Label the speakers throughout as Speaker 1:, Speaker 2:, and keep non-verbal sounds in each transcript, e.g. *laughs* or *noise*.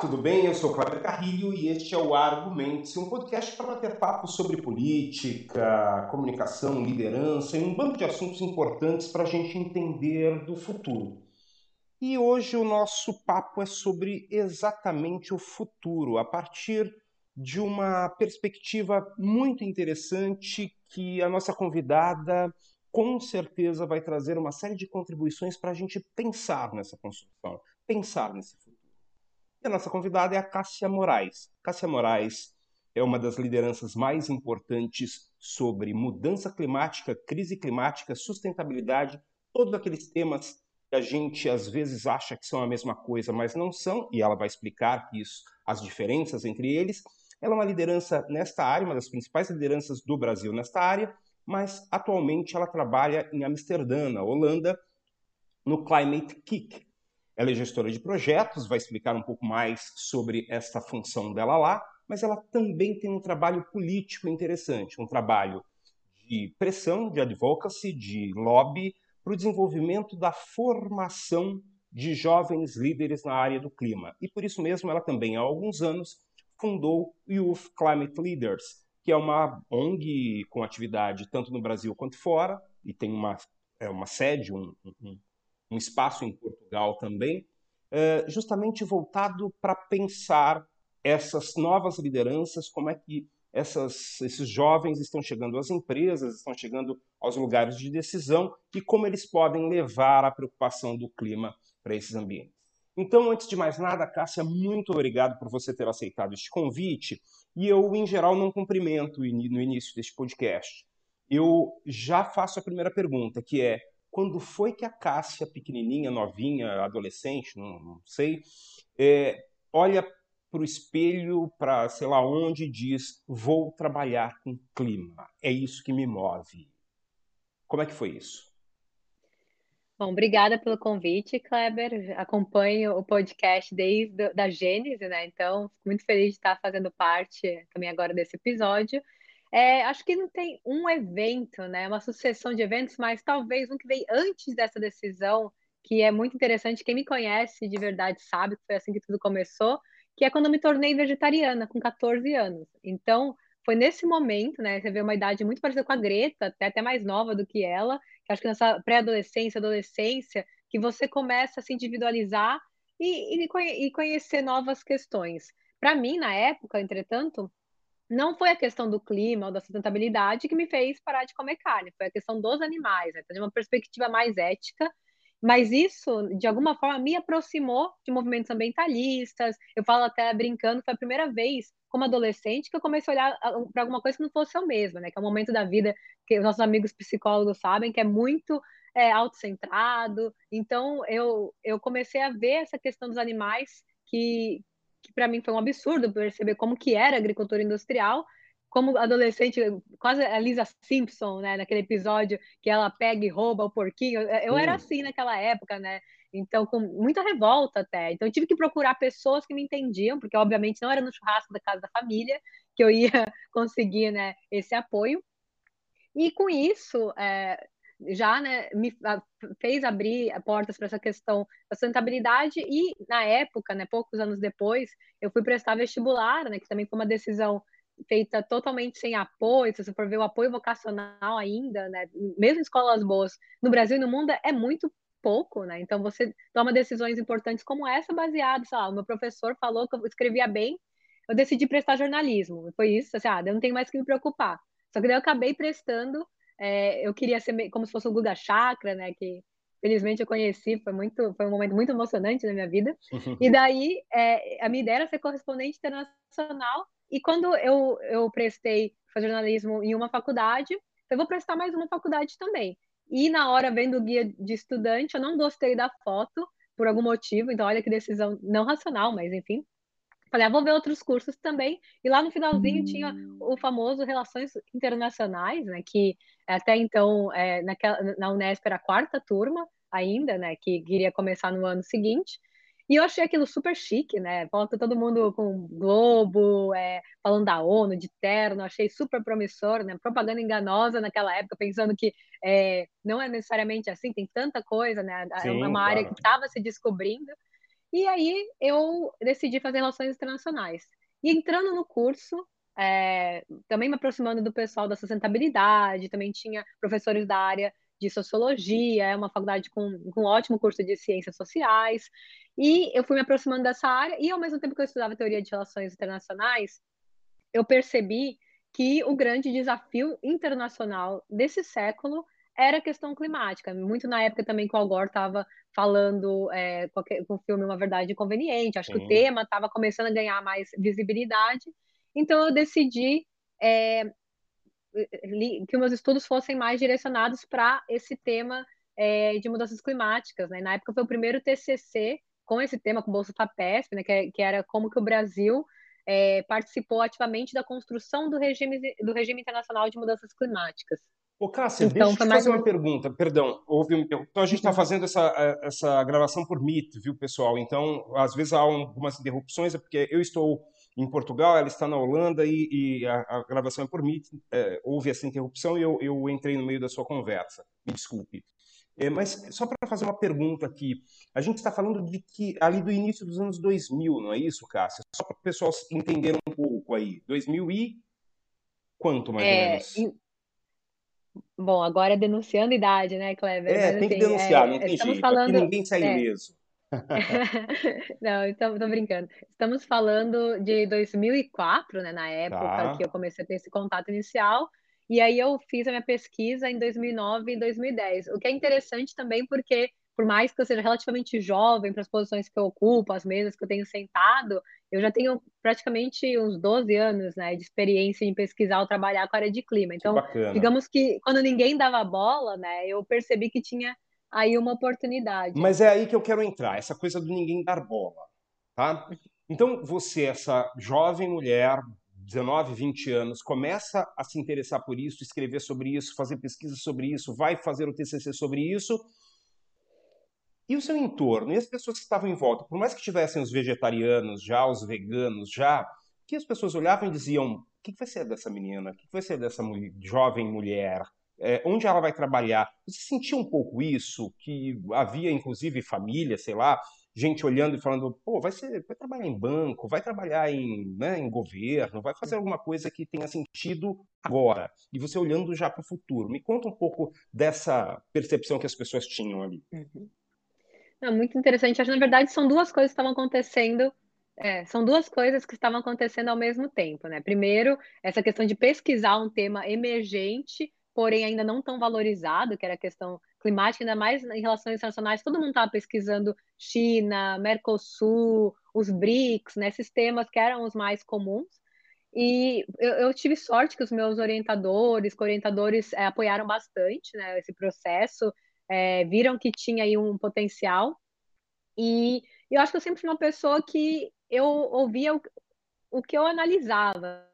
Speaker 1: tudo bem? Eu sou Cláudio Carrilho e este é o Argumentos, um podcast para bater papo sobre política, comunicação, liderança e um banco de assuntos importantes para a gente entender do futuro. E hoje o nosso papo é sobre exatamente o futuro, a partir de uma perspectiva muito interessante que a nossa convidada com certeza vai trazer uma série de contribuições para a gente pensar nessa construção, pensar nesse futuro. E a nossa convidada é a Cássia Moraes. Cássia Moraes é uma das lideranças mais importantes sobre mudança climática, crise climática, sustentabilidade, todos aqueles temas que a gente às vezes acha que são a mesma coisa, mas não são, e ela vai explicar isso, as diferenças entre eles. Ela é uma liderança nesta área, uma das principais lideranças do Brasil nesta área, mas atualmente ela trabalha em Amsterdã, na Holanda, no Climate Kick, ela é gestora de projetos, vai explicar um pouco mais sobre esta função dela lá, mas ela também tem um trabalho político interessante, um trabalho de pressão, de advocacy, de lobby para o desenvolvimento da formação de jovens líderes na área do clima. E por isso mesmo ela também há alguns anos fundou Youth Climate Leaders, que é uma ONG com atividade tanto no Brasil quanto fora, e tem uma, é uma sede, um, um, um espaço em Portugal também, eh, justamente voltado para pensar essas novas lideranças, como é que essas, esses jovens estão chegando às empresas, estão chegando aos lugares de decisão e como eles podem levar a preocupação do clima para esses ambientes. Então, antes de mais nada, Cássia, muito obrigado por você ter aceitado este convite. E eu, em geral, não cumprimento no início deste podcast. Eu já faço a primeira pergunta, que é quando foi que a Cássia, pequenininha, novinha, adolescente, não, não sei, é, olha para o espelho, para sei lá onde, e diz: Vou trabalhar com clima, é isso que me move. Como é que foi isso?
Speaker 2: Bom, obrigada pelo convite, Kleber. Acompanho o podcast desde a Gênese, né? Então, fico muito feliz de estar fazendo parte também agora desse episódio. É, acho que não tem um evento, né? Uma sucessão de eventos, mas talvez um que veio antes dessa decisão, que é muito interessante. Quem me conhece de verdade sabe que foi assim que tudo começou, que é quando eu me tornei vegetariana, com 14 anos. Então, foi nesse momento, né? Você vê uma idade muito parecida com a Greta, até, até mais nova do que ela, que acho que nessa pré-adolescência, adolescência, que você começa a se individualizar e, e, e conhecer novas questões. Para mim, na época, entretanto, não foi a questão do clima ou da sustentabilidade que me fez parar de comer carne, foi a questão dos animais, né? Então, de uma perspectiva mais ética. Mas isso, de alguma forma, me aproximou de movimentos ambientalistas. Eu falo até brincando, foi a primeira vez, como adolescente, que eu comecei a olhar para alguma coisa que não fosse eu mesma, né? Que é um momento da vida que os nossos amigos psicólogos sabem que é muito é, autocentrado. Então, eu, eu comecei a ver essa questão dos animais que, que para mim foi um absurdo perceber como que era agricultura industrial, como adolescente, quase a Lisa Simpson, né, naquele episódio que ela pega e rouba o porquinho. Eu era assim naquela época, né? Então, com muita revolta até. Então, eu tive que procurar pessoas que me entendiam, porque obviamente não era no churrasco da casa da família que eu ia *laughs* conseguir, né, esse apoio. E com isso, é, já né, me fez abrir portas para essa questão da sustentabilidade e na época, né, poucos anos depois, eu fui prestar vestibular, né, que também foi uma decisão feita totalmente sem apoio, se você for ver o apoio vocacional ainda, né, mesmo escolas boas no Brasil e no mundo é muito pouco, né? Então você toma decisões importantes como essa baseado, sei lá, o meu professor falou que eu escrevia bem, eu decidi prestar jornalismo. Foi isso, assim, ah, eu não tenho mais que me preocupar. Só que daí eu acabei prestando é, eu queria ser como se fosse o Guga Chakra, né? Que felizmente eu conheci, foi muito, foi um momento muito emocionante na minha vida. E *laughs* daí é, a minha ideia era ser correspondente internacional. E quando eu, eu prestei fazer jornalismo em uma faculdade, eu vou prestar mais uma faculdade também. E na hora vendo o guia de estudante, eu não gostei da foto por algum motivo. Então olha que decisão não racional, mas enfim. Falei, ah, vou ver outros cursos também. E lá no finalzinho tinha o famoso Relações Internacionais, né? Que até então, é, naquela, na Unesp era a quarta turma ainda, né? Que iria começar no ano seguinte. E eu achei aquilo super chique, né? Volta todo mundo com globo, é, falando da ONU, de terno, achei super promissor, né? Propaganda enganosa naquela época, pensando que é, não é necessariamente assim, tem tanta coisa, né? É Sim, é uma claro. área que estava se descobrindo. E aí eu decidi fazer relações internacionais. E entrando no curso, é, também me aproximando do pessoal da sustentabilidade, também tinha professores da área de sociologia, é uma faculdade com, com um ótimo curso de ciências sociais, e eu fui me aproximando dessa área, e ao mesmo tempo que eu estudava teoria de relações internacionais, eu percebi que o grande desafio internacional desse século era a questão climática. Muito na época também que o Al Gore estava falando é, com o filme Uma Verdade Inconveniente. Acho Sim. que o tema estava começando a ganhar mais visibilidade. Então eu decidi é, que meus estudos fossem mais direcionados para esse tema é, de mudanças climáticas. Né? Na época foi o primeiro TCC com esse tema, com o Bolsa FAPESP, né? que, que era como que o Brasil é, participou ativamente da construção do regime, do regime internacional de mudanças climáticas.
Speaker 1: Ô, Cássia, então, deixa eu te fazer uma pergunta. Perdão, houve. Então, a gente está uhum. fazendo essa, essa gravação por Meet, viu, pessoal? Então, às vezes há algumas interrupções, é porque eu estou em Portugal, ela está na Holanda e, e a, a, gravação é por Meet. É, houve essa interrupção e eu, eu, entrei no meio da sua conversa. Me desculpe. É, mas só para fazer uma pergunta aqui, a gente está falando de que ali do início dos anos 2000, não é isso, Cássia? Só para o pessoal entender um pouco aí. 2000 e quanto mais é, ou menos?
Speaker 2: Bom, agora é denunciando idade, né, Kleber?
Speaker 1: É, Mas, tem assim, que denunciar, é, não tem jeito. Falando, Aqui ninguém sai é, ileso. *laughs*
Speaker 2: não, então, tô brincando. Estamos falando de 2004, né, na época tá. que eu comecei a ter esse contato inicial. E aí eu fiz a minha pesquisa em 2009 e 2010. O que é interessante também porque por mais que eu seja relativamente jovem para as posições que eu ocupo, as mesas que eu tenho sentado, eu já tenho praticamente uns 12 anos né, de experiência em pesquisar ou trabalhar com a área de clima. Então, digamos que quando ninguém dava bola, né, eu percebi que tinha aí uma oportunidade.
Speaker 1: Mas é aí que eu quero entrar, essa coisa do ninguém dar bola. Tá? Então, você, essa jovem mulher, 19, 20 anos, começa a se interessar por isso, escrever sobre isso, fazer pesquisa sobre isso, vai fazer o TCC sobre isso e o seu entorno, e as pessoas que estavam em volta, por mais que tivessem os vegetarianos já, os veganos já, que as pessoas olhavam e diziam: o que vai ser dessa menina? O que vai ser dessa mulher, jovem mulher? É, onde ela vai trabalhar? Você sentia um pouco isso? Que havia, inclusive, família, sei lá, gente olhando e falando: pô, vai, ser, vai trabalhar em banco, vai trabalhar em, né, em governo, vai fazer alguma coisa que tenha sentido agora. E você olhando já para o futuro. Me conta um pouco dessa percepção que as pessoas tinham ali. Uhum.
Speaker 2: Não, muito interessante. Acho que, na verdade, são duas coisas que estavam acontecendo. É, são duas coisas que estavam acontecendo ao mesmo tempo, né? Primeiro, essa questão de pesquisar um tema emergente, porém ainda não tão valorizado, que era a questão climática, ainda mais em relações internacionais. Todo mundo estava pesquisando China, Mercosul, os BRICS, né? Esses temas que eram os mais comuns. E eu, eu tive sorte que os meus orientadores, co-orientadores, é, apoiaram bastante né, esse processo é, viram que tinha aí um potencial. E eu acho que eu sempre fui uma pessoa que eu ouvia o, o que eu analisava.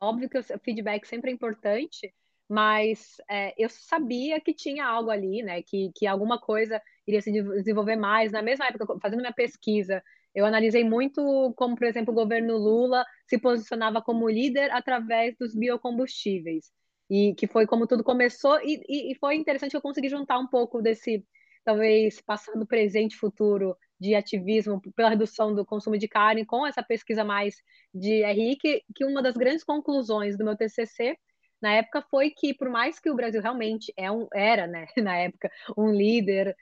Speaker 2: Óbvio que o feedback sempre é importante, mas é, eu sabia que tinha algo ali, né? Que, que alguma coisa iria se desenvolver mais. Na mesma época, fazendo minha pesquisa, eu analisei muito como, por exemplo, o governo Lula se posicionava como líder através dos biocombustíveis e que foi como tudo começou, e, e, e foi interessante eu consegui juntar um pouco desse, talvez, passado, presente, futuro de ativismo pela redução do consumo de carne com essa pesquisa mais de RI, que, uma das grandes conclusões do meu TCC na época foi que, por mais que o Brasil realmente é um, era, né, *laughs* na época, um líder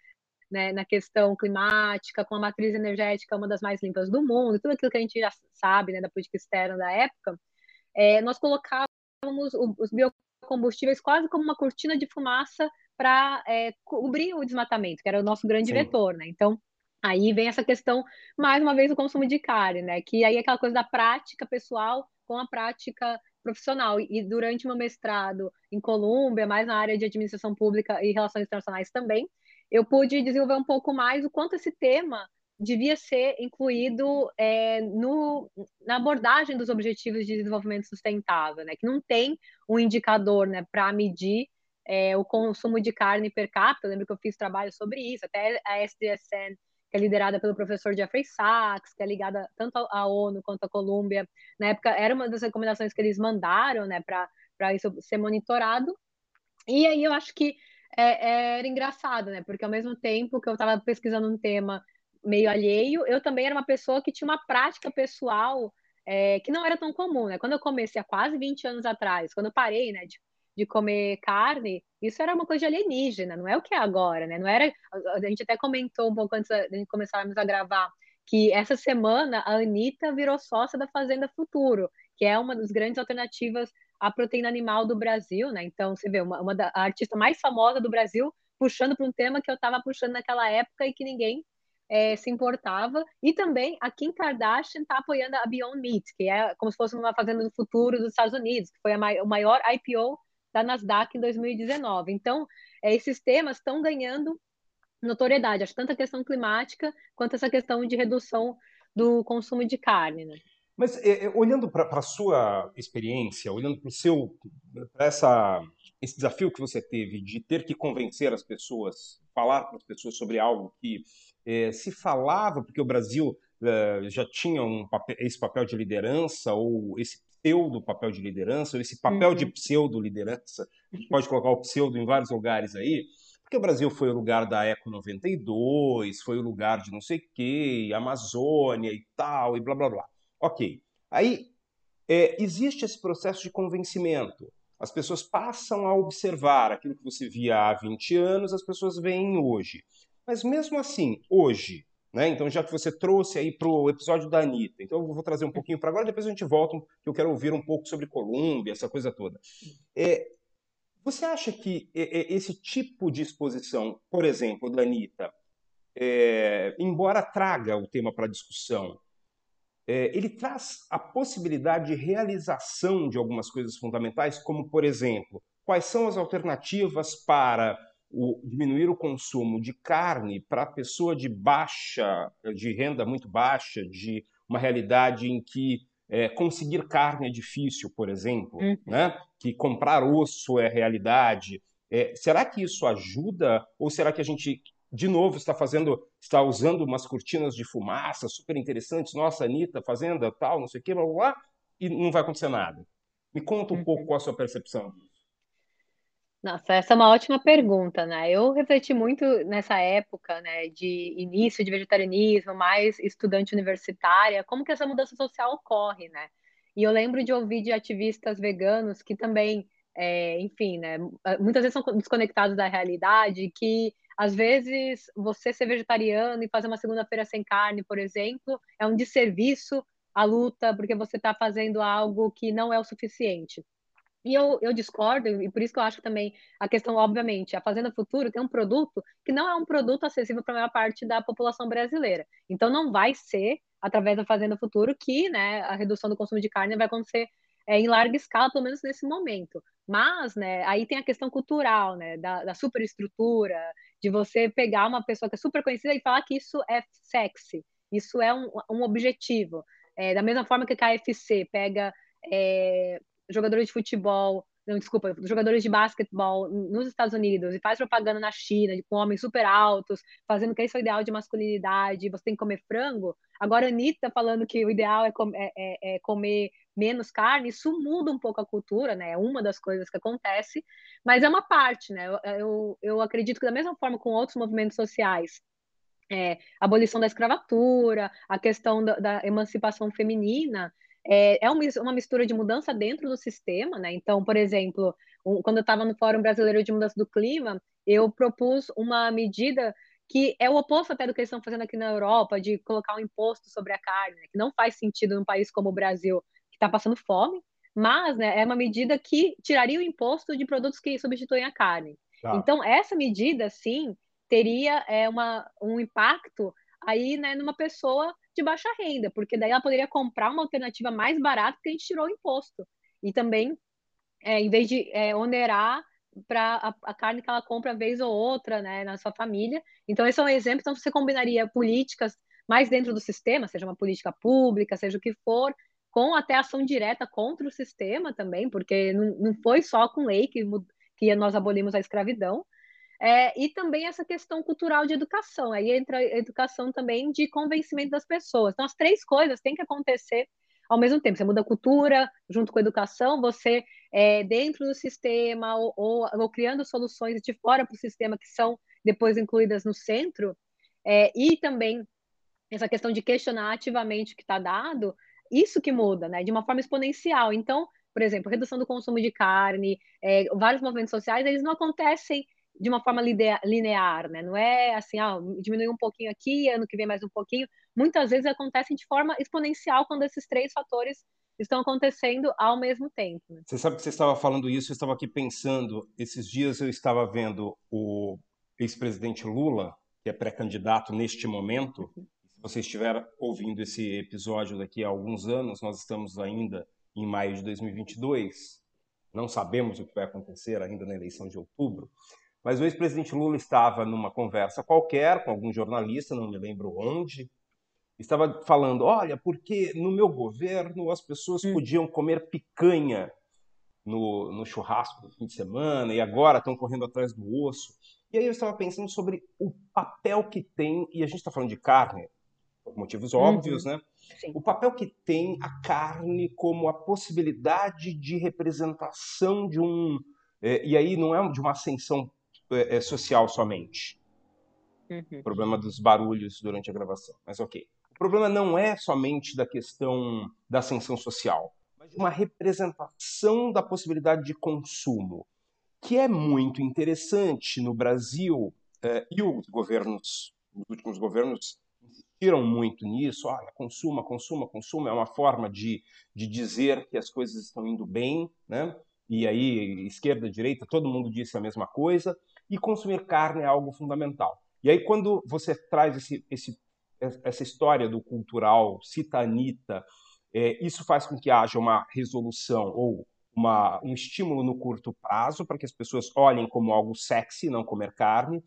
Speaker 2: né, na questão climática, com a matriz energética uma das mais limpas do mundo, tudo aquilo que a gente já sabe né, da política externa da época, é, nós colocávamos os bio combustíveis quase como uma cortina de fumaça para é, cobrir o desmatamento, que era o nosso grande Sim. vetor, né? Então, aí vem essa questão, mais uma vez, do consumo de carne, né? Que aí é aquela coisa da prática pessoal com a prática profissional. E durante meu mestrado em Colômbia, mais na área de administração pública e relações internacionais também, eu pude desenvolver um pouco mais o quanto esse tema devia ser incluído é, no, na abordagem dos objetivos de desenvolvimento sustentável, né? Que não tem um indicador, né, para medir é, o consumo de carne per capita. Eu lembro que eu fiz trabalho sobre isso, até a SDSN, que é liderada pelo professor Jeffrey Sachs, que é ligada tanto à ONU quanto à Colômbia. Na época, era uma das recomendações que eles mandaram, né, para isso ser monitorado. E aí eu acho que é, era engraçado, né? Porque ao mesmo tempo que eu estava pesquisando um tema meio alheio, eu também era uma pessoa que tinha uma prática pessoal é, que não era tão comum, né? Quando eu comecei há quase 20 anos atrás, quando eu parei, né, de, de comer carne, isso era uma coisa de alienígena, não é o que é agora, né? Não era. A gente até comentou um pouco antes de começarmos a gravar que essa semana a Anitta virou sócia da Fazenda Futuro, que é uma das grandes alternativas à proteína animal do Brasil, né? Então, você vê, uma, uma da, a artista mais famosa do Brasil puxando para um tema que eu estava puxando naquela época e que ninguém é, se importava. E também a Kim Kardashian está apoiando a Beyond Meat, que é como se fosse uma fazenda do futuro dos Estados Unidos, que foi a, o maior IPO da Nasdaq em 2019. Então, é, esses temas estão ganhando notoriedade, acho tanto a questão climática quanto essa questão de redução do consumo de carne. Né?
Speaker 1: Mas é, olhando para a sua experiência, olhando para o seu, essa esse desafio que você teve de ter que convencer as pessoas, falar para as pessoas sobre algo que é, se falava, porque o Brasil é, já tinha um papel, esse papel de liderança, ou esse pseudo papel de liderança, ou esse papel uhum. de pseudo liderança, a gente pode colocar o pseudo em vários lugares aí, porque o Brasil foi o lugar da Eco 92, foi o lugar de não sei o quê, Amazônia e tal, e blá blá blá. Ok. Aí é, existe esse processo de convencimento. As pessoas passam a observar aquilo que você via há 20 anos, as pessoas veem hoje. Mas mesmo assim, hoje, né? Então, já que você trouxe aí para o episódio da Anitta, então eu vou trazer um pouquinho para agora, depois a gente volta, que eu quero ouvir um pouco sobre Colômbia, essa coisa toda. É, você acha que esse tipo de exposição, por exemplo, da Anitta, é, embora traga o tema para discussão, é, ele traz a possibilidade de realização de algumas coisas fundamentais, como, por exemplo, quais são as alternativas para o, diminuir o consumo de carne para a pessoa de baixa, de renda muito baixa, de uma realidade em que é, conseguir carne é difícil, por exemplo, uhum. né? que comprar osso é realidade. É, será que isso ajuda ou será que a gente de novo está fazendo, está usando umas cortinas de fumaça super interessantes, nossa, Anitta, fazenda, tal, não sei o quê, blá, blá, blá, e não vai acontecer nada. Me conta um uhum. pouco qual a sua percepção.
Speaker 2: Nossa, essa é uma ótima pergunta, né? Eu refleti muito nessa época, né, de início de vegetarianismo, mais estudante universitária, como que essa mudança social ocorre, né? E eu lembro de ouvir de ativistas veganos que também, é, enfim, né, muitas vezes são desconectados da realidade, que às vezes, você ser vegetariano e fazer uma segunda-feira sem carne, por exemplo, é um desserviço à luta, porque você está fazendo algo que não é o suficiente. E eu, eu discordo, e por isso que eu acho que também a questão, obviamente, a Fazenda Futuro tem um produto que não é um produto acessível para a maior parte da população brasileira. Então, não vai ser através da Fazenda Futuro que né, a redução do consumo de carne vai acontecer é, em larga escala, pelo menos nesse momento. Mas, né, aí tem a questão cultural, né, da, da superestrutura, de você pegar uma pessoa que é super conhecida e falar que isso é sexy, isso é um, um objetivo. É, da mesma forma que a KFC pega é, jogadores de futebol, não, desculpa, jogadores de basquetebol nos Estados Unidos e faz propaganda na China com homens super altos, fazendo que esse é o ideal de masculinidade, você tem que comer frango. Agora a Anitta falando que o ideal é, com, é, é, é comer menos carne, isso muda um pouco a cultura, né? É uma das coisas que acontece, mas é uma parte, né? Eu, eu, eu acredito que da mesma forma com outros movimentos sociais, é, abolição da escravatura, a questão da, da emancipação feminina, é, é uma mistura de mudança dentro do sistema, né? Então, por exemplo, um, quando eu estava no Fórum Brasileiro de Mudança do Clima, eu propus uma medida que é o oposto até do que eles estão fazendo aqui na Europa, de colocar um imposto sobre a carne, né? que não faz sentido num país como o Brasil, que está passando fome, mas né, é uma medida que tiraria o imposto de produtos que substituem a carne. Tá. Então, essa medida, sim, teria é, uma, um impacto aí né, numa pessoa de baixa renda, porque daí ela poderia comprar uma alternativa mais barata que a gente tirou o imposto. E também, é, em vez de é, onerar para a, a, carne que ela compra vez ou outra né, na sua família. Então, esse é um exemplo. Então, você combinaria políticas mais dentro do sistema, seja uma política pública, seja o que for, com até ação direta contra o sistema também, porque não, não foi só com lei que, que nós abolimos a escravidão, é, e também essa questão cultural de educação. Aí entra a educação também de convencimento das pessoas. Então, as três coisas têm que acontecer ao mesmo tempo. Você muda a cultura junto com a educação, você, é, dentro do sistema, ou, ou, ou criando soluções de fora para o sistema que são depois incluídas no centro, é, e também essa questão de questionar ativamente o que está dado, isso que muda, né? De uma forma exponencial. Então, por exemplo, redução do consumo de carne, é, vários movimentos sociais, eles não acontecem de uma forma linear, né? Não é assim, ah, diminui um pouquinho aqui, ano que vem mais um pouquinho. Muitas vezes acontecem de forma exponencial quando esses três fatores estão acontecendo ao mesmo tempo. Né?
Speaker 1: Você sabe que você estava falando isso, eu estava aqui pensando, esses dias eu estava vendo o ex-presidente Lula, que é pré-candidato neste momento, uhum. se você estiver ouvindo esse episódio daqui a alguns anos, nós estamos ainda em maio de 2022, não sabemos o que vai acontecer ainda na eleição de outubro, mas o ex-presidente Lula estava numa conversa qualquer com algum jornalista, não me lembro onde, estava falando: olha, porque no meu governo as pessoas hum. podiam comer picanha no, no churrasco do fim de semana e agora estão correndo atrás do osso. E aí eu estava pensando sobre o papel que tem, e a gente está falando de carne, por motivos óbvios, uhum. né? Sim. O papel que tem a carne como a possibilidade de representação de um. É, e aí não é de uma ascensão é, é social somente. Uhum. O problema dos barulhos durante a gravação, mas ok. O problema não é somente da questão da ascensão social, mas de uma representação da possibilidade de consumo, que é muito interessante no Brasil, eh, e os governos, os últimos governos insistiram muito nisso, olha, consuma, consuma, consuma, é uma forma de, de dizer que as coisas estão indo bem, né? e aí esquerda, direita, todo mundo disse a mesma coisa, e consumir carne é algo fundamental. E aí quando você traz esse, esse essa história do cultural, cita a Anitta, é, isso faz com que haja uma resolução ou uma, um estímulo no curto prazo para que as pessoas olhem como algo sexy, não comer carne,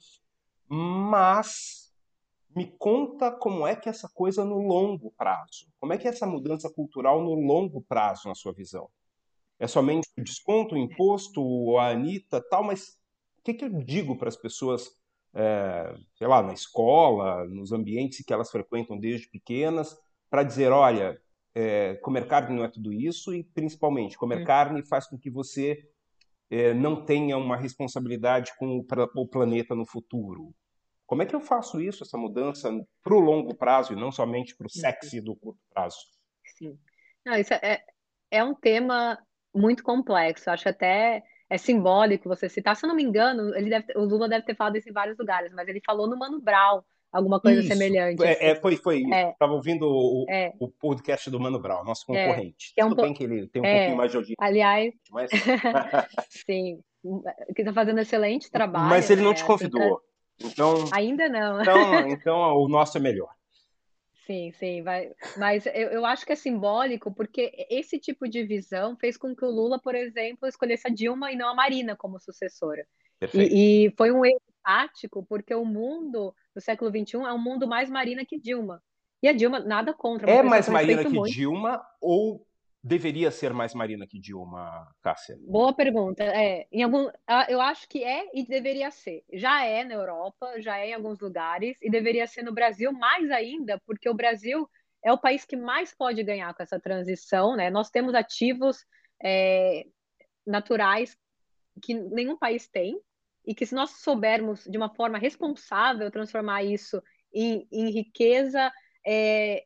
Speaker 1: mas me conta como é que essa coisa no longo prazo, como é que é essa mudança cultural no longo prazo, na sua visão? É somente o desconto, o imposto, a Anitta, tal, mas o que, que eu digo para as pessoas é, sei lá, na escola, nos ambientes que elas frequentam desde pequenas, para dizer, olha, é, comer carne não é tudo isso e, principalmente, comer hum. carne faz com que você é, não tenha uma responsabilidade com o, o, planeta no futuro. Como é que eu faço isso, essa mudança para o longo prazo e não somente para o sexy do curto prazo?
Speaker 2: Sim. Não, isso é, é um tema muito complexo. Acho até é simbólico você citar. Se eu não me engano, ele deve, o Lula deve ter falado isso em vários lugares, mas ele falou no Mano Brown alguma coisa isso. semelhante.
Speaker 1: É, assim. é, foi, foi. É. Estava ouvindo o, é. o, podcast do Mano Brown, nosso é, concorrente. É, é um Tudo bem que ele tem um pouquinho mais de audiência.
Speaker 2: Aliás, mas... *laughs* sim, que está fazendo excelente trabalho.
Speaker 1: Mas ele não né? te convidou. Então,
Speaker 2: Ainda não.
Speaker 1: Então, então o nosso é melhor.
Speaker 2: Sim, sim, vai. Mas eu, eu acho que é simbólico porque esse tipo de visão fez com que o Lula, por exemplo, escolhesse a Dilma e não a Marina como sucessora. E, e, foi um erro tático, porque o mundo do século XXI é um mundo mais Marina que Dilma. E a Dilma, nada contra.
Speaker 1: É mais Marina que muito. Dilma ou deveria ser mais Marina que Dilma, Cássia?
Speaker 2: Boa pergunta. É, em algum, eu acho que é e deveria ser. Já é na Europa, já é em alguns lugares e deveria ser no Brasil mais ainda, porque o Brasil é o país que mais pode ganhar com essa transição, né? Nós temos ativos é, naturais que nenhum país tem e que se nós soubermos de uma forma responsável transformar isso em, em riqueza é,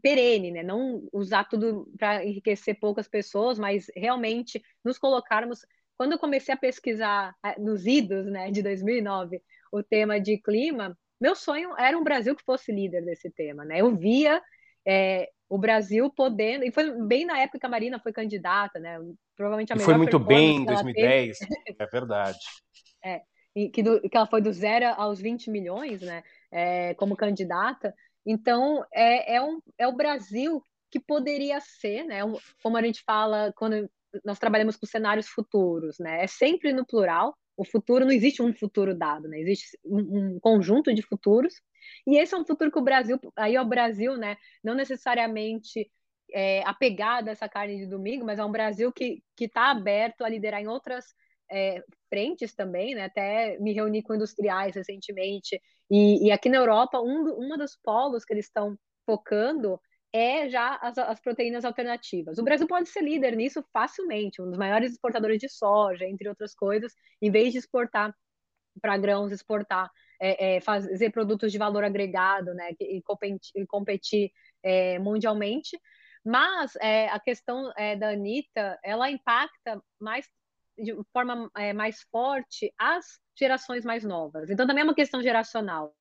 Speaker 2: perene, né? Não usar tudo para enriquecer poucas pessoas, mas realmente nos colocarmos. Quando eu comecei a pesquisar nos idos, né, de 2009, o tema de clima, meu sonho era um Brasil que fosse líder desse tema, né? Eu via é, o Brasil podendo, e foi bem na época que a Marina foi candidata, né? Provavelmente a melhor
Speaker 1: e foi muito bem em 2010, *laughs* é verdade.
Speaker 2: É, que, do, que ela foi do zero aos 20 milhões, né? É, como candidata. Então, é, é, um, é o Brasil que poderia ser, né? Como a gente fala quando nós trabalhamos com cenários futuros, né? É sempre no plural. O futuro não existe um futuro dado, né? Existe um, um conjunto de futuros. E esse é um futuro que o Brasil, aí é o Brasil, né? Não necessariamente é, apegado a essa carne de domingo, mas é um Brasil que está aberto a liderar em outras é, frentes também, né? Até me reuni com industriais recentemente. E, e aqui na Europa, um, uma dos polos que eles estão focando é já as, as, proteínas alternativas. O Brasil pode ser líder nisso facilmente, um dos maiores exportadores de soja, entre outras coisas, em vez de exportar para grãos, exportar é, é, fazer produtos de valor agregado, né, e competir, competir é, mundialmente. Mas é, a questão é, da Anitta, ela impacta mais de forma é, mais forte as gerações mais novas. Então também é uma questão geracional.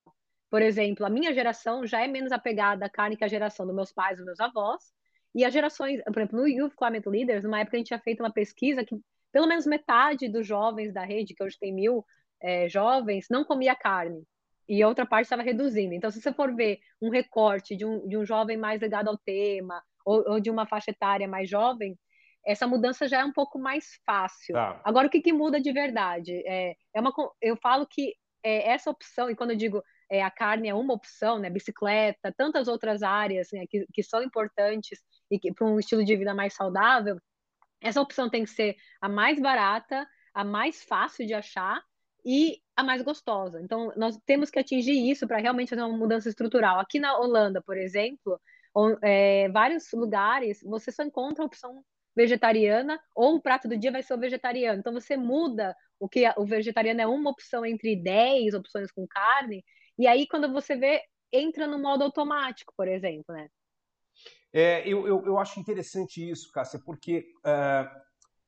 Speaker 2: Por exemplo, a minha geração já é menos apegada à carne que a geração dos meus pais, dos meus avós. E as gerações, por exemplo, no Youth Climate Leaders, numa época a gente tinha feito uma pesquisa que pelo menos metade dos jovens da rede, que hoje tem mil é, jovens, não comia carne. E outra parte estava reduzindo. Então, se você for ver um recorte de um, de um jovem mais ligado ao tema, ou, ou de uma faixa etária mais jovem, essa mudança já é um pouco mais fácil. Tá. Agora, o que, que, muda de verdade? É, é uma, eu falo que é, essa opção, e quando eu digo é, a carne é uma opção, né, bicicleta, tantas outras áreas né, que, que são importantes e para um estilo de vida mais saudável, essa opção tem que ser a mais barata, a mais fácil de achar e a mais gostosa. Então, nós temos que atingir isso para realmente fazer uma mudança estrutural. Aqui na Holanda, por exemplo, é, vários lugares você só encontra a opção vegetariana ou o prato do dia vai ser o vegetariano. Então você muda o que o vegetariano é uma opção entre 10 opções com carne, e aí quando você vê, entra no modo automático, por exemplo, né?
Speaker 1: É, eu, eu, eu acho interessante isso, Cássia, porque uh,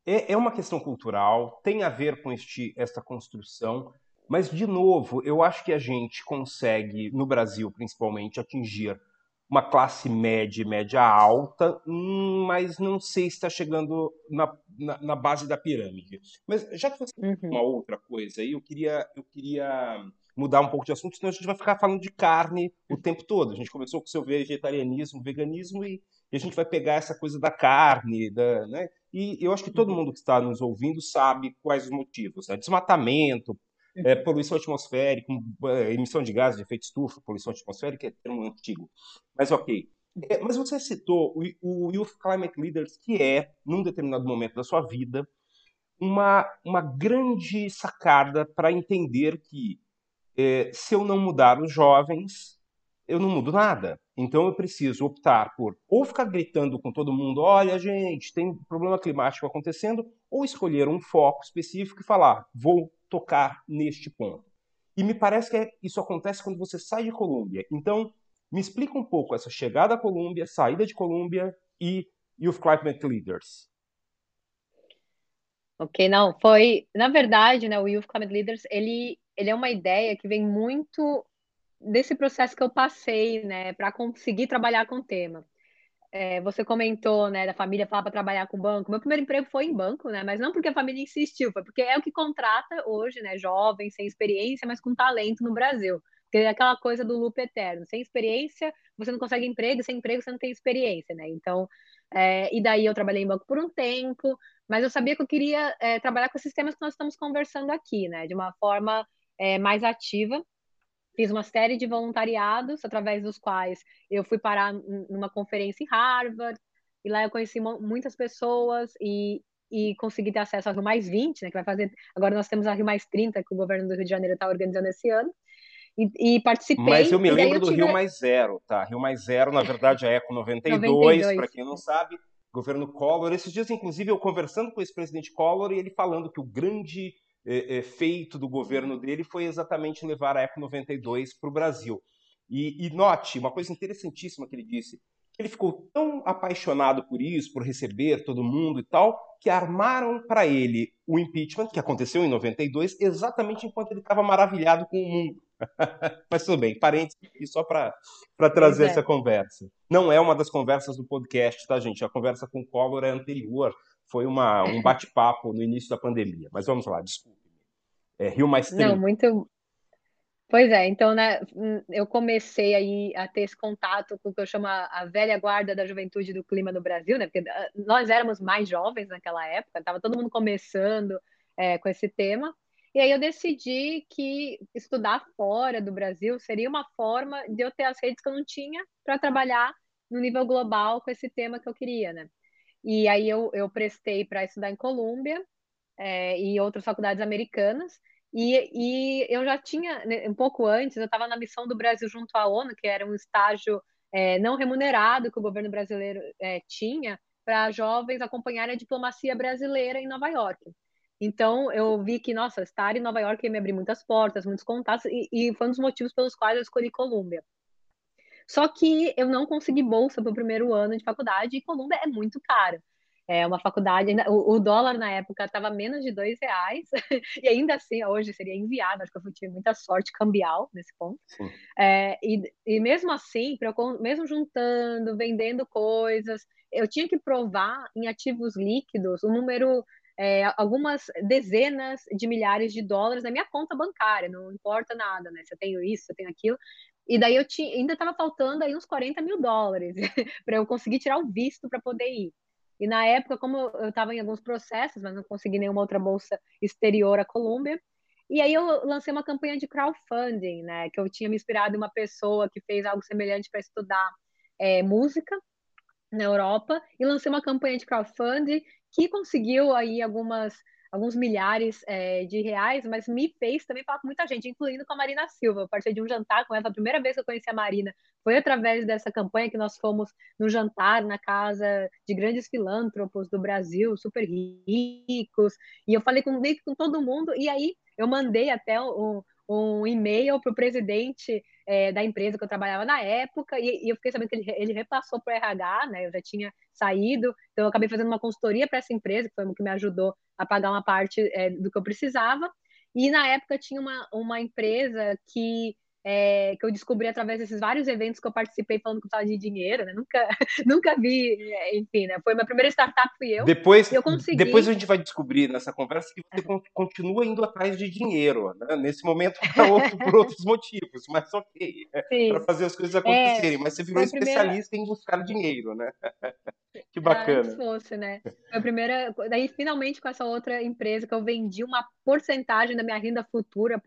Speaker 1: é, é uma questão cultural, tem a ver com este, esta construção, mas, de novo, eu acho que a gente consegue, no Brasil principalmente, atingir uma classe média, média alta, hum, mas não sei se está chegando na, na, na, base da pirâmide. Mas já que você uhum. uma outra coisa aí, eu queria, eu queria mudar um pouco de assunto, senão a gente vai ficar falando de carne o tempo todo. A gente começou com o seu vegetarianismo, veganismo, e, a gente vai pegar essa coisa da carne, da, né? E eu acho que todo uhum. mundo que está nos ouvindo sabe quais os motivos. Né? Desmatamento, é, poluição atmosférica, emissão de gases de efeito estufa, poluição atmosférica é termo antigo. Mas ok. É, mas você citou o, o Youth Climate Leaders, que é, num determinado momento da sua vida, uma, uma grande sacada para entender que é, se eu não mudar os jovens, eu não mudo nada. Então eu preciso optar por ou ficar gritando com todo mundo, olha gente, tem problema climático acontecendo, ou escolher um foco específico e falar, vou tocar neste ponto. E me parece que é, isso acontece quando você sai de Colômbia. Então, me explica um pouco essa chegada à Colômbia, saída de Colômbia e Youth Climate Leaders.
Speaker 2: Ok, não, foi, na verdade, né, o Youth Climate Leaders, ele, ele é uma ideia que vem muito desse processo que eu passei, né, para conseguir trabalhar com o tema é, você comentou, né, da família falar para trabalhar com banco. Meu primeiro emprego foi em banco, né, mas não porque a família insistiu, foi porque é o que contrata hoje, né, jovens sem experiência, mas com talento no Brasil. Porque é aquela coisa do loop eterno. Sem experiência, você não consegue emprego, sem emprego, você não tem experiência, né? Então, é, e daí eu trabalhei em banco por um tempo, mas eu sabia que eu queria é, trabalhar com esses temas que nós estamos conversando aqui, né, de uma forma é, mais ativa. Fiz uma série de voluntariados, através dos quais eu fui parar numa conferência em Harvard, e lá eu conheci muitas pessoas e, e consegui ter acesso ao Rio Mais 20, né, que vai fazer. Agora nós temos a Rio Mais 30, que o governo do Rio de Janeiro está organizando esse ano. E, e, participei.
Speaker 1: Mas eu me lembro do tive... Rio Mais Zero, tá? Rio Mais Zero, na verdade, é Eco 92, 92. para quem não sabe, governo Collor. Esses dias, inclusive, eu conversando com esse presidente Collor e ele falando que o grande é, é, feito do governo dele foi exatamente levar a Eco 92 para o Brasil. E, e note, uma coisa interessantíssima que ele disse, ele ficou tão apaixonado por isso, por receber todo mundo e tal, que armaram para ele o impeachment, que aconteceu em 92, exatamente enquanto ele estava maravilhado com o mundo. *laughs* Mas tudo bem, parênteses aqui só para trazer é. essa conversa. Não é uma das conversas do podcast, tá, gente? A conversa com o Collor é anterior, foi uma, um bate-papo no início da pandemia. Mas vamos lá, desculpe. É, Rio Mais 30.
Speaker 2: Não, muito. Pois é, então né, eu comecei aí a ter esse contato com o que eu chamo a velha guarda da juventude do clima no Brasil, né? Porque ah, nós éramos mais jovens naquela época, estava todo mundo começando é, com esse tema. E aí eu decidi que estudar fora do Brasil seria uma forma de eu ter as redes que eu não tinha para trabalhar no nível global com esse tema que eu queria, né? E aí eu, eu prestei para estudar em Colômbia é, e outras faculdades americanas. E, e eu já tinha, né, um pouco antes, eu estava na missão do Brasil junto à ONU, que era um estágio é, não remunerado que o governo brasileiro é, tinha para jovens acompanharem a diplomacia brasileira em Nova York. Então, eu vi que, nossa, estar em Nova York ia me abrir muitas portas, muitos contatos, e, e foi um dos motivos pelos quais eu escolhi Colômbia. Só que eu não consegui bolsa para o primeiro ano de faculdade, e Colômbia é muito caro. É uma faculdade, o, o dólar na época estava menos de dois reais, *laughs* e ainda assim, hoje seria inviável, acho que eu tive muita sorte cambial nesse ponto. É, e, e mesmo assim, eu, mesmo juntando, vendendo coisas, eu tinha que provar em ativos líquidos o número é, algumas dezenas de milhares de dólares na minha conta bancária, não importa nada, né? Se eu tenho isso, se eu tenho aquilo. E daí eu tinha, ainda estava faltando aí uns 40 mil dólares *laughs* para eu conseguir tirar o visto para poder ir. E na época, como eu estava em alguns processos, mas não consegui nenhuma outra bolsa exterior à Colômbia, e aí eu lancei uma campanha de crowdfunding, né? Que eu tinha me inspirado em uma pessoa que fez algo semelhante para estudar é, música na Europa, e lancei uma campanha de crowdfunding que conseguiu aí algumas alguns milhares é, de reais, mas me fez também falar com muita gente, incluindo com a Marina Silva. Eu participei de um jantar com ela, a primeira vez que eu conheci a Marina foi através dessa campanha que nós fomos no jantar na casa de grandes filântropos do Brasil, super ricos, e eu falei com, com todo mundo, e aí eu mandei até um, um e-mail para o presidente é, da empresa que eu trabalhava na época, e, e eu fiquei sabendo que ele, ele repassou para o RH, né? Eu já tinha saído, então eu acabei fazendo uma consultoria para essa empresa, que foi o que me ajudou a pagar uma parte é, do que eu precisava. E na época tinha uma, uma empresa que é, que eu descobri através desses vários eventos que eu participei falando que precisava de dinheiro, né? Nunca, *laughs* nunca vi, é, enfim, né? Foi minha primeira startup, fui eu.
Speaker 1: Depois, eu consegui... depois a gente vai descobrir nessa conversa que você continua indo atrás de dinheiro, né? Nesse momento *laughs* outro, por outros motivos, mas ok, é, para fazer as coisas acontecerem. É, mas você virou especialista primeira... em buscar dinheiro, né? *laughs* que bacana.
Speaker 2: Ah, fosse, né? Foi a primeira, daí finalmente com essa outra empresa que eu vendi uma porcentagem da minha renda futura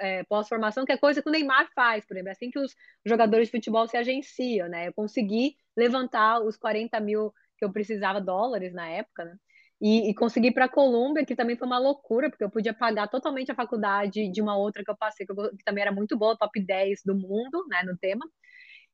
Speaker 2: é, pós-formação, que é coisa que o Neymar faz, por exemplo, é assim que os jogadores de futebol se agenciam, né? Eu consegui levantar os 40 mil que eu precisava dólares na época, né? E, e consegui para a Colômbia, que também foi uma loucura, porque eu podia pagar totalmente a faculdade de uma outra que eu passei, que, eu, que também era muito boa, top 10 do mundo, né, no tema.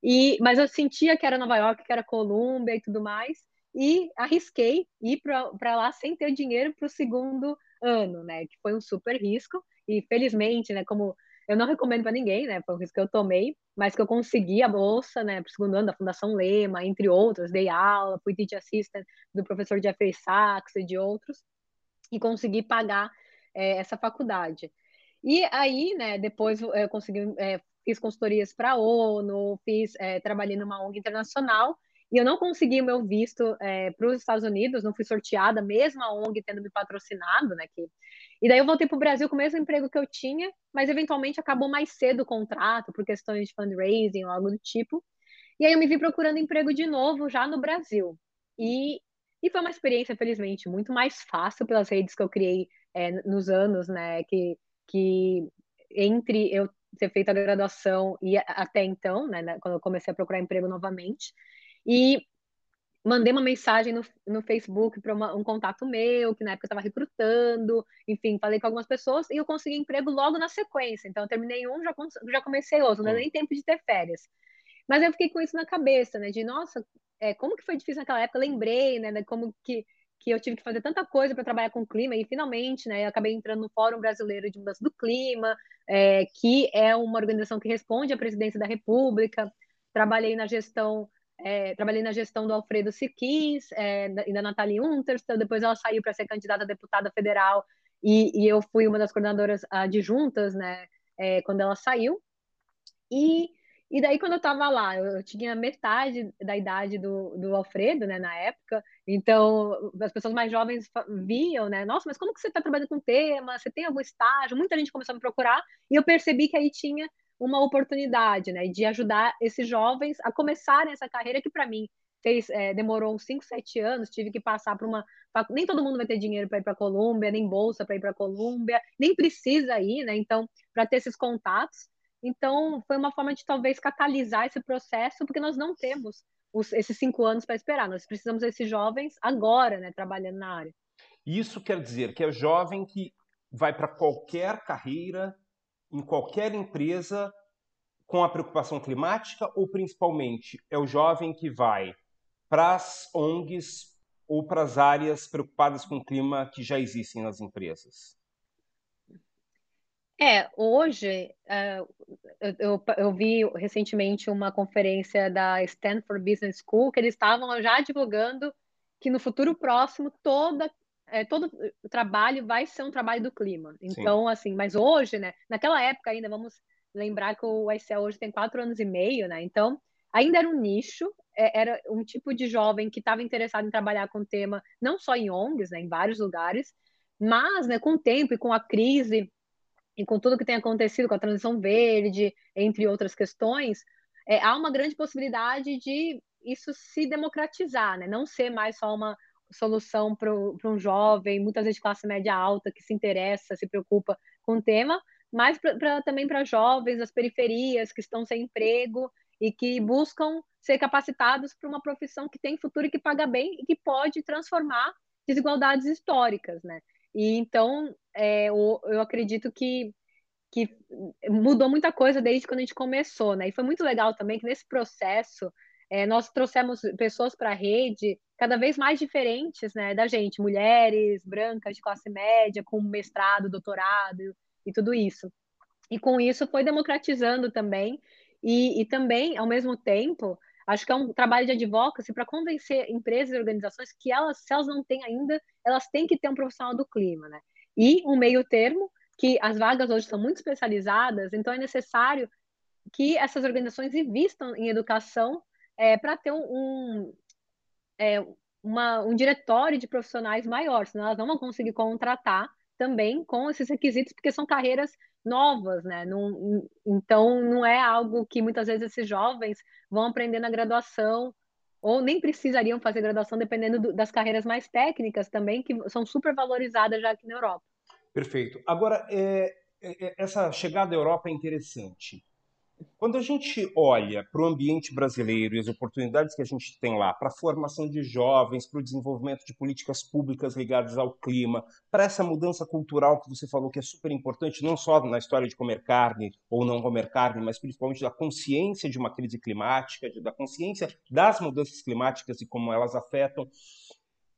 Speaker 2: E, mas eu sentia que era Nova York, que era Colômbia e tudo mais, e arrisquei ir para lá sem ter dinheiro para o segundo ano, né, que foi um super risco. E felizmente, né, como eu não recomendo para ninguém, né? Foi um risco que eu tomei, mas que eu consegui a bolsa, né, para o segundo ano da Fundação Lema, entre outros, dei aula, fui teacher assistant do professor Jeffrey Sachs e de outros, e consegui pagar é, essa faculdade. E aí, né, depois eu consegui, é, fiz consultorias para a ONU, fiz, é, trabalhei numa ONG internacional, e eu não consegui o meu visto é, para os Estados Unidos, não fui sorteada, mesmo a ONG tendo me patrocinado, né? Que... E daí eu voltei para o Brasil com o mesmo emprego que eu tinha, mas eventualmente acabou mais cedo o contrato, por questões de fundraising ou algo do tipo. E aí eu me vi procurando emprego de novo já no Brasil. E, e foi uma experiência, felizmente, muito mais fácil pelas redes que eu criei é, nos anos, né? Que, que entre eu ter feito a graduação e até então, né, quando eu comecei a procurar emprego novamente, e mandei uma mensagem no, no Facebook para um contato meu, que na época estava recrutando, enfim, falei com algumas pessoas e eu consegui emprego logo na sequência. Então, eu terminei um, já, já comecei outro, não deu nem tempo de ter férias. Mas eu fiquei com isso na cabeça, né? De, nossa, é, como que foi difícil naquela época? lembrei, né? De como que, que eu tive que fazer tanta coisa para trabalhar com o clima e finalmente, né? Eu acabei entrando no Fórum Brasileiro de Mudança do Clima, é, que é uma organização que responde à presidência da República. Trabalhei na gestão é, trabalhei na gestão do Alfredo Siquis é, e da Nathalie Unterstel, depois ela saiu para ser candidata a deputada federal e, e, eu fui uma das coordenadoras adjuntas, né, é, quando ela saiu. E, e daí, quando eu estava lá, eu, eu, tinha metade da idade do, do Alfredo, né, na época, então as pessoas mais jovens viam, né, nossa, mas como que você está trabalhando com tema? Você tem algum estágio? Muita gente começou a me procurar e eu percebi que aí tinha uma oportunidade, né, de ajudar esses jovens a começarem essa carreira que para mim fez, é, demorou uns 5, 7 anos, tive que passar por uma nem todo mundo vai ter dinheiro para ir para a Colômbia, nem bolsa para ir para a Colômbia, nem precisa ir, né? Então, para ter esses contatos, então foi uma forma de talvez catalisar esse processo, porque nós não temos os, esses cinco anos para esperar, nós precisamos desses jovens agora, né, trabalhando na área.
Speaker 1: Isso quer dizer que é jovem que vai para qualquer carreira em qualquer empresa com a preocupação climática ou principalmente é o jovem que vai para as ONGs ou para as áreas preocupadas com o clima que já existem nas empresas?
Speaker 2: É, hoje uh, eu, eu, vi recentemente uma conferência da Stanford Business School que eles estavam já divulgando que no futuro próximo toda é, todo o trabalho vai ser um trabalho do clima. Então, Sim. assim, mas hoje, né? Naquela época ainda, vamos lembrar que o ICL hoje tem quatro anos e meio, né? Então, ainda era um nicho, é, era um tipo de jovem que estava interessado em trabalhar com o tema, não só em ONGs, né, em vários lugares, mas, né, com o tempo e com a crise e com tudo que tem acontecido com a transição verde, entre outras questões, é, há uma grande possibilidade de isso se democratizar, né? não ser mais só uma solução para um jovem, muitas vezes classe média alta, que se interessa, se preocupa com o tema, mas pra, pra também para jovens das periferias que estão sem emprego e que buscam ser capacitados para uma profissão que tem futuro e que paga bem e que pode transformar desigualdades históricas, né? E então é, eu, eu acredito que que mudou muita coisa desde quando a gente começou, né? E foi muito legal também que nesse processo é, nós trouxemos pessoas para a rede cada vez mais diferentes, né, da gente, mulheres, brancas, de classe média, com mestrado, doutorado e tudo isso. E com isso foi democratizando também e, e também, ao mesmo tempo, acho que é um trabalho de advocacy para convencer empresas e organizações que elas, se elas não têm ainda, elas têm que ter um profissional do clima, né? E um meio termo, que as vagas hoje são muito especializadas, então é necessário que essas organizações investam em educação é, para ter um, é, uma, um diretório de profissionais maior, senão elas não vão conseguir contratar também com esses requisitos, porque são carreiras novas, né? Não, então, não é algo que muitas vezes esses jovens vão aprender na graduação, ou nem precisariam fazer graduação, dependendo do, das carreiras mais técnicas também, que são super valorizadas já aqui na Europa.
Speaker 1: Perfeito. Agora, é, é, é essa chegada à Europa é interessante. Quando a gente olha para o ambiente brasileiro e as oportunidades que a gente tem lá para a formação de jovens, para o desenvolvimento de políticas públicas ligadas ao clima, para essa mudança cultural que você falou que é super importante, não só na história de comer carne ou não comer carne, mas principalmente da consciência de uma crise climática, da consciência das mudanças climáticas e como elas afetam.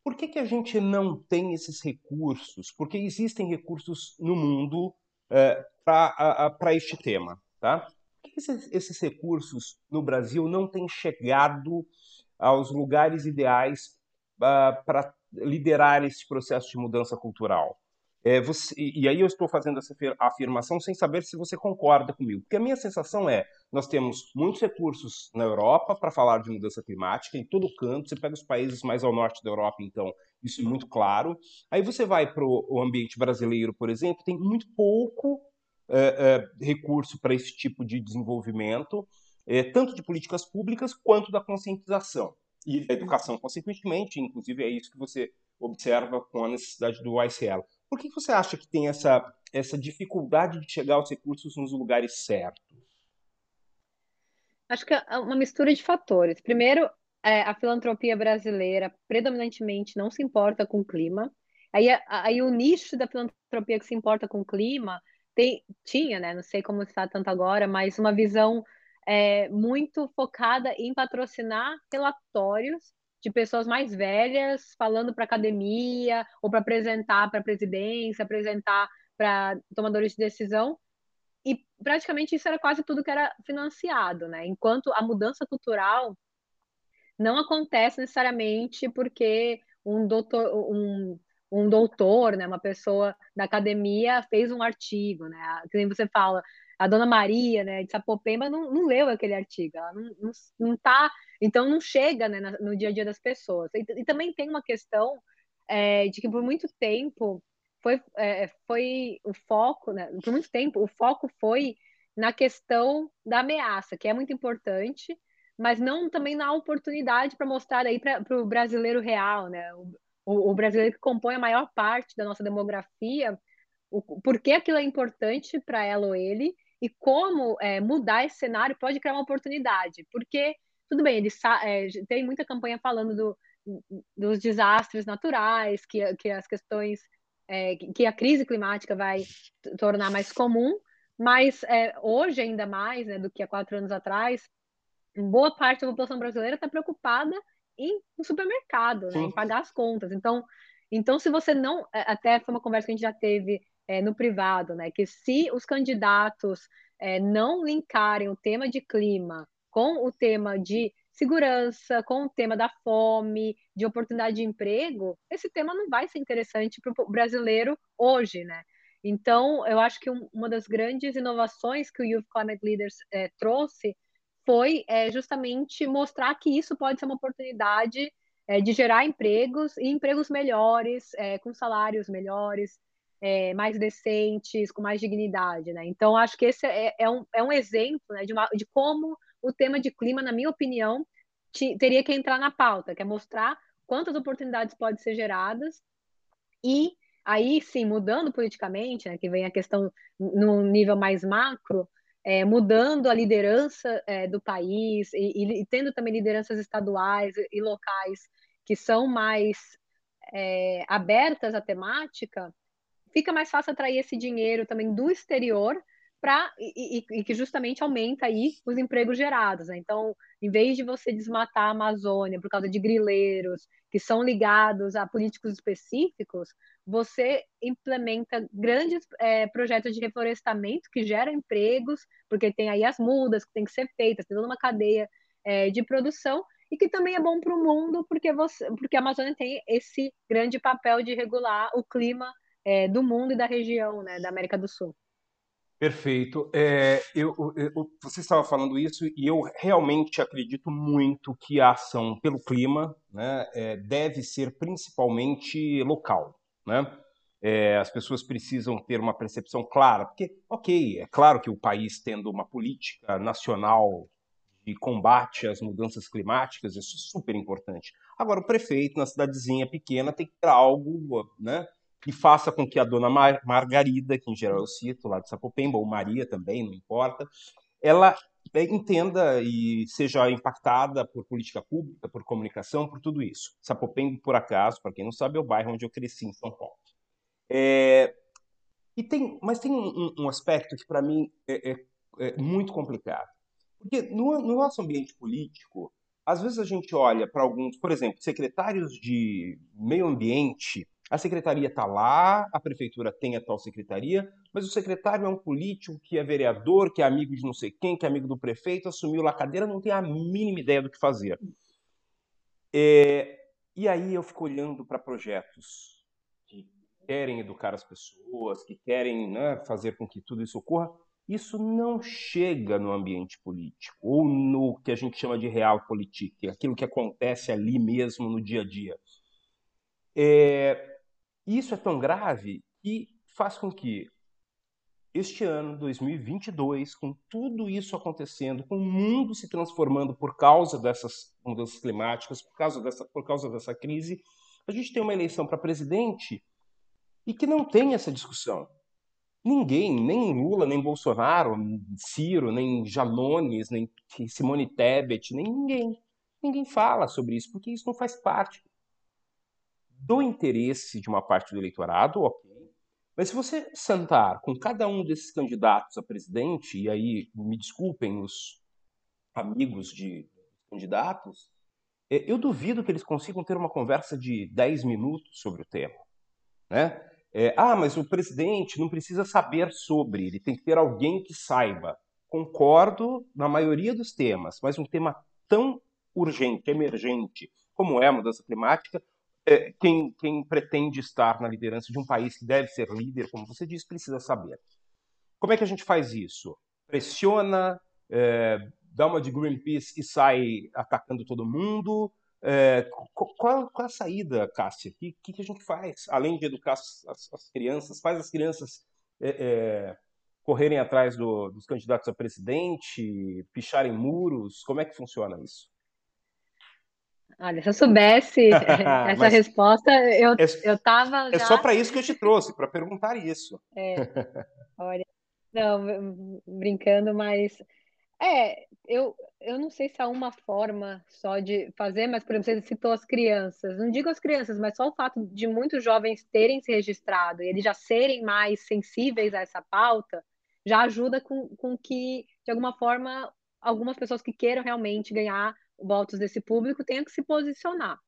Speaker 1: Por que, que a gente não tem esses recursos? Porque existem recursos no mundo é, para este tema, tá? Esses, esses recursos no Brasil não têm chegado aos lugares ideais uh, para liderar esse processo de mudança cultural? É, você, e aí eu estou fazendo essa afirmação sem saber se você concorda comigo, porque a minha sensação é, nós temos muitos recursos na Europa para falar de mudança climática, em todo canto, você pega os países mais ao norte da Europa, então isso é muito claro. Aí você vai para o ambiente brasileiro, por exemplo, tem muito pouco recurso para esse tipo de desenvolvimento, é, tanto de políticas públicas quanto da conscientização. E da educação, consequentemente, inclusive é isso que você observa com a necessidade do ICL. Por que você acha que tem essa, essa dificuldade de chegar aos recursos nos lugares certos?
Speaker 2: Acho que é uma mistura de fatores. Primeiro, é, a filantropia brasileira predominantemente não se importa com o clima. Aí, aí o nicho da filantropia que se importa com o clima tem, tinha, né? Não sei como está tanto agora, mas uma visão é, muito focada em patrocinar relatórios de pessoas mais velhas falando para academia ou para apresentar para a presidência, apresentar para tomadores de decisão. E praticamente isso era quase tudo que era financiado, né? Enquanto a mudança cultural não acontece necessariamente porque um doutor, um um doutor, né, uma pessoa da academia fez um artigo, né? Que você fala, a dona Maria, né, de Sapopemba não, não leu aquele artigo, ela não, não, não tá, então não chega, né, no dia a dia das pessoas. E, e também tem uma questão é, de que por muito tempo foi, é, foi o foco, né, por muito tempo o foco foi na questão da ameaça, que é muito importante, mas não também na oportunidade para mostrar aí para o brasileiro real, né? O, o brasileiro que compõe a maior parte da nossa demografia, o, por que aquilo é importante para ela ou ele e como é, mudar esse cenário pode criar uma oportunidade. Porque, tudo bem, ele é, tem muita campanha falando do, dos desastres naturais, que, que as questões, é, que a crise climática vai tornar mais comum, mas é, hoje, ainda mais né, do que há quatro anos atrás, boa parte da população brasileira está preocupada em, no supermercado, né? em pagar as contas. Então, então, se você não. É, até foi uma conversa que a gente já teve é, no privado, né? Que se os candidatos é, não linkarem o tema de clima com o tema de segurança, com o tema da fome, de oportunidade de emprego, esse tema não vai ser interessante para o brasileiro hoje, né? Então, eu acho que um, uma das grandes inovações que o Youth Climate Leaders é, trouxe foi é, justamente mostrar que isso pode ser uma oportunidade é, de gerar empregos e empregos melhores, é, com salários melhores, é, mais decentes, com mais dignidade, né? Então, acho que esse é, é, um, é um exemplo né, de, uma, de como o tema de clima, na minha opinião, te, teria que entrar na pauta, que é mostrar quantas oportunidades podem ser geradas e aí sim, mudando politicamente, né, que vem a questão no nível mais macro, é, mudando a liderança é, do país e, e, tendo também lideranças estaduais e, locais que são mais é, abertas à temática, fica mais fácil atrair esse dinheiro também do exterior para e, e, que justamente aumenta aí os empregos gerados. Né? Então, em vez de você desmatar a Amazônia por causa de grileiros que são ligados a políticos específicos, você implementa grandes é, projetos de reflorestamento que geram empregos, porque tem aí as mudas que têm que ser feitas, tem toda uma cadeia é, de produção, e que também é bom para o mundo, porque, você, porque a Amazônia tem esse grande papel de regular o clima é, do mundo e da região, né, da América do Sul.
Speaker 1: Perfeito. É, eu, eu, você estava falando isso e eu realmente acredito muito que a ação pelo clima né, é, deve ser principalmente local né? É, as pessoas precisam ter uma percepção clara, porque, ok, é claro que o país tendo uma política nacional de combate às mudanças climáticas, isso é super importante. Agora, o prefeito na cidadezinha pequena tem que ter algo, né? Que faça com que a dona Mar Margarida, que em geral eu cito, lá de Sapopemba, ou Maria também, não importa, ela entenda e seja impactada por política pública, por comunicação, por tudo isso. Sapopemba, por acaso, para quem não sabe, é o bairro onde eu cresci, em São Paulo. É, e tem, mas tem um, um aspecto que para mim é, é, é, muito complicado. Porque no, no nosso ambiente político, às vezes a gente olha para alguns, por exemplo, secretários de meio ambiente a secretaria está lá, a prefeitura tem a tal secretaria, mas o secretário é um político que é vereador, que é amigo de não sei quem, que é amigo do prefeito, assumiu lá a cadeira, não tem a mínima ideia do que fazer. É, e aí eu fico olhando para projetos que querem educar as pessoas, que querem né, fazer com que tudo isso ocorra. Isso não chega no ambiente político, ou no que a gente chama de realpolitik, aquilo que acontece ali mesmo no dia a dia. É, isso é tão grave que faz com que este ano, 2022, com tudo isso acontecendo, com o mundo se transformando por causa dessas mudanças climáticas, por causa dessa, por causa dessa crise, a gente tem uma eleição para presidente e que não tem essa discussão. Ninguém, nem Lula, nem Bolsonaro, Ciro, nem Janones, nem Simone Tebet, nem ninguém. Ninguém fala sobre isso, porque isso não faz parte do interesse de uma parte do eleitorado, ok. Mas se você sentar com cada um desses candidatos a presidente, e aí me desculpem os amigos de candidatos, é, eu duvido que eles consigam ter uma conversa de 10 minutos sobre o tema. Né? É, ah, mas o presidente não precisa saber sobre, ele tem que ter alguém que saiba. Concordo na maioria dos temas, mas um tema tão urgente, emergente, como é a mudança climática, é, quem, quem pretende estar na liderança de um país que deve ser líder, como você disse, precisa saber. Como é que a gente faz isso? Pressiona, é, dá uma de Greenpeace e sai atacando todo mundo? É, qual, qual, a saída, Cássia? O que, que, a gente faz? Além de educar as, as, as crianças, faz as crianças é, é, correrem atrás do, dos candidatos a presidente, picharem muros? Como é que funciona isso?
Speaker 2: Olha, se eu soubesse *laughs* essa Mas resposta, eu, é, eu tava.
Speaker 1: É só para isso que eu te trouxe, para perguntar isso.
Speaker 2: É, olha, não, brincando, mas. É, eu, eu não sei se há uma forma só de fazer, mas, por exemplo, você citou as crianças. Não digo as crianças, mas só o fato de muitos jovens terem se registrado e eles já serem mais sensíveis a essa pauta, já ajuda com, com que, de alguma forma, algumas pessoas que queiram realmente ganhar votos desse público tenha que se posicionar.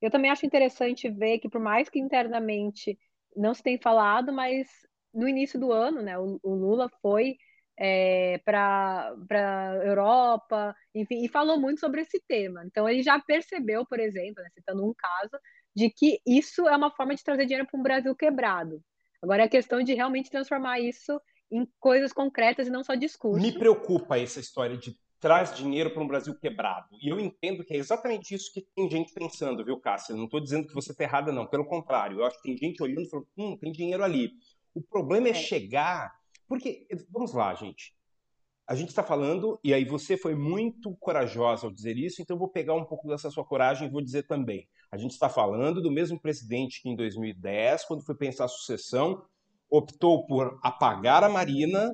Speaker 2: Eu também acho interessante ver que, por mais que internamente não se tenha falado, mas no início do ano, né, o, o Lula foi é, para a Europa, enfim, e falou muito sobre esse tema. Então, ele já percebeu, por exemplo, né, citando um caso, de que isso é uma forma de trazer dinheiro para um Brasil quebrado. Agora é questão de realmente transformar isso em coisas concretas e não só discurso.
Speaker 1: Me preocupa essa história de traz dinheiro para um Brasil quebrado. E eu entendo que é exatamente isso que tem gente pensando, viu, Cássia? Não estou dizendo que você está errada, não. Pelo contrário, eu acho que tem gente olhando e falando, hum, tem dinheiro ali. O problema é, é. chegar porque, vamos lá, gente. A gente está falando, e aí você foi muito corajosa ao dizer isso, então eu vou pegar um pouco dessa sua coragem e vou dizer também. A gente está falando do mesmo presidente que em 2010, quando foi pensar a sucessão, optou por apagar a Marina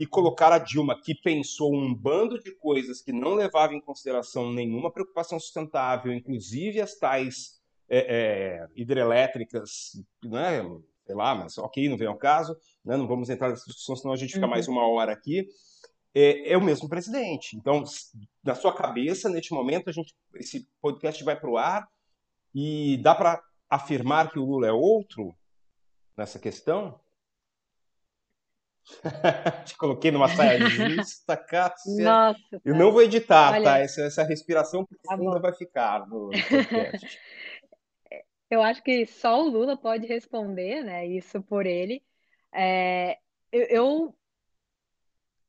Speaker 1: e colocar a Dilma, que pensou um bando de coisas que não levava em consideração nenhuma preocupação sustentável, inclusive as tais é, é, hidrelétricas, né, sei lá, mas ok, não vem ao caso, né? não vamos entrar nessa discussão, senão a gente fica uhum. mais uma hora aqui. É, é, o mesmo presidente. Então, na sua cabeça, neste momento, a gente, esse podcast vai para o ar e dá para afirmar que o Lula é outro nessa questão? *laughs* Te coloquei numa saia *laughs* justa, Cássia.
Speaker 2: Nossa,
Speaker 1: Eu não vou editar, Olha, tá? Essa, essa respiração profunda tá vai ficar no podcast. *laughs*
Speaker 2: Eu acho que só o Lula pode responder, né? Isso por ele. É, eu, eu,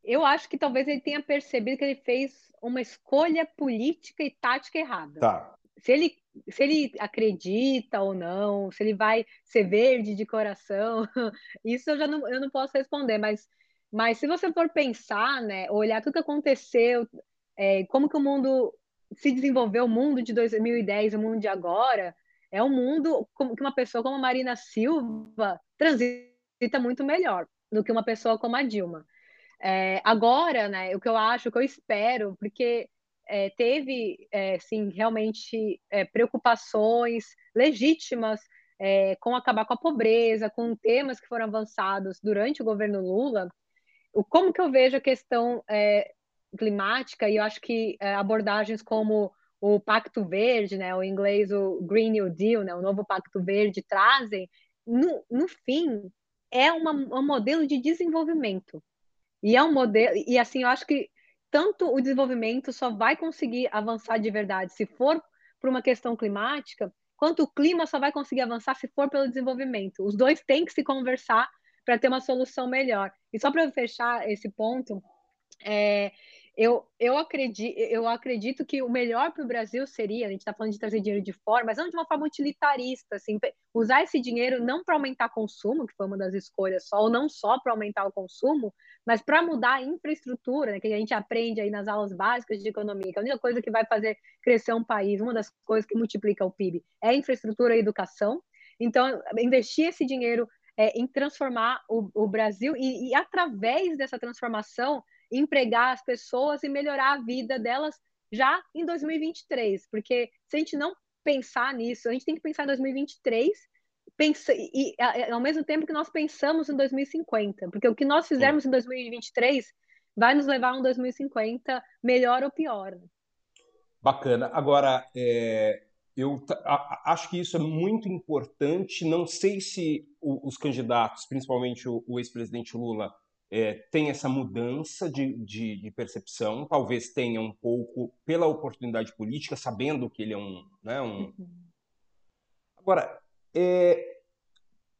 Speaker 2: eu acho que talvez ele tenha percebido que ele fez uma escolha política e tática errada.
Speaker 1: Tá.
Speaker 2: Se ele, se ele acredita ou não, se ele vai ser verde de coração, *laughs* isso eu já não, eu não posso responder, mas, mas se você for pensar, né, olhar tudo que aconteceu, é, como que o mundo se desenvolveu, o mundo de 2010, o mundo de agora, é um mundo que uma pessoa como a Marina Silva transita muito melhor do que uma pessoa como a Dilma. É, agora, né, o que eu acho, o que eu espero, porque é, teve, é, sim, realmente é, preocupações legítimas é, com acabar com a pobreza, com temas que foram avançados durante o governo Lula, o, como que eu vejo a questão é, climática, e eu acho que abordagens como o Pacto Verde, né, o inglês o Green New Deal, né, o novo Pacto Verde trazem, no, no fim é uma, um modelo de desenvolvimento. E é um modelo e assim eu acho que tanto o desenvolvimento só vai conseguir avançar de verdade se for por uma questão climática, quanto o clima só vai conseguir avançar se for pelo desenvolvimento. Os dois têm que se conversar para ter uma solução melhor. E só para fechar esse ponto, é, eu, eu, acredito, eu acredito que o melhor para o Brasil seria, a gente está falando de trazer dinheiro de fora, mas não de uma forma utilitarista, assim, usar esse dinheiro não para aumentar consumo, que foi uma das escolhas só, ou não só para aumentar o consumo, mas para mudar a infraestrutura, né, que a gente aprende aí nas aulas básicas de economia, que a única coisa que vai fazer crescer um país, uma das coisas que multiplica o PIB, é a infraestrutura e a educação. Então, investir esse dinheiro é, em transformar o, o Brasil e, e, através dessa transformação, empregar as pessoas e melhorar a vida delas já em 2023, porque se a gente não pensar nisso, a gente tem que pensar em 2023 pensa, e, e ao mesmo tempo que nós pensamos em 2050, porque o que nós fizermos Sim. em 2023 vai nos levar a um 2050 melhor ou pior.
Speaker 1: Bacana. Agora, é, eu acho que isso é muito importante. Não sei se os candidatos, principalmente o, o ex-presidente Lula, é, tem essa mudança de, de, de, percepção, talvez tenha um pouco pela oportunidade política, sabendo que ele é um. Né, um... Uhum. Agora, é,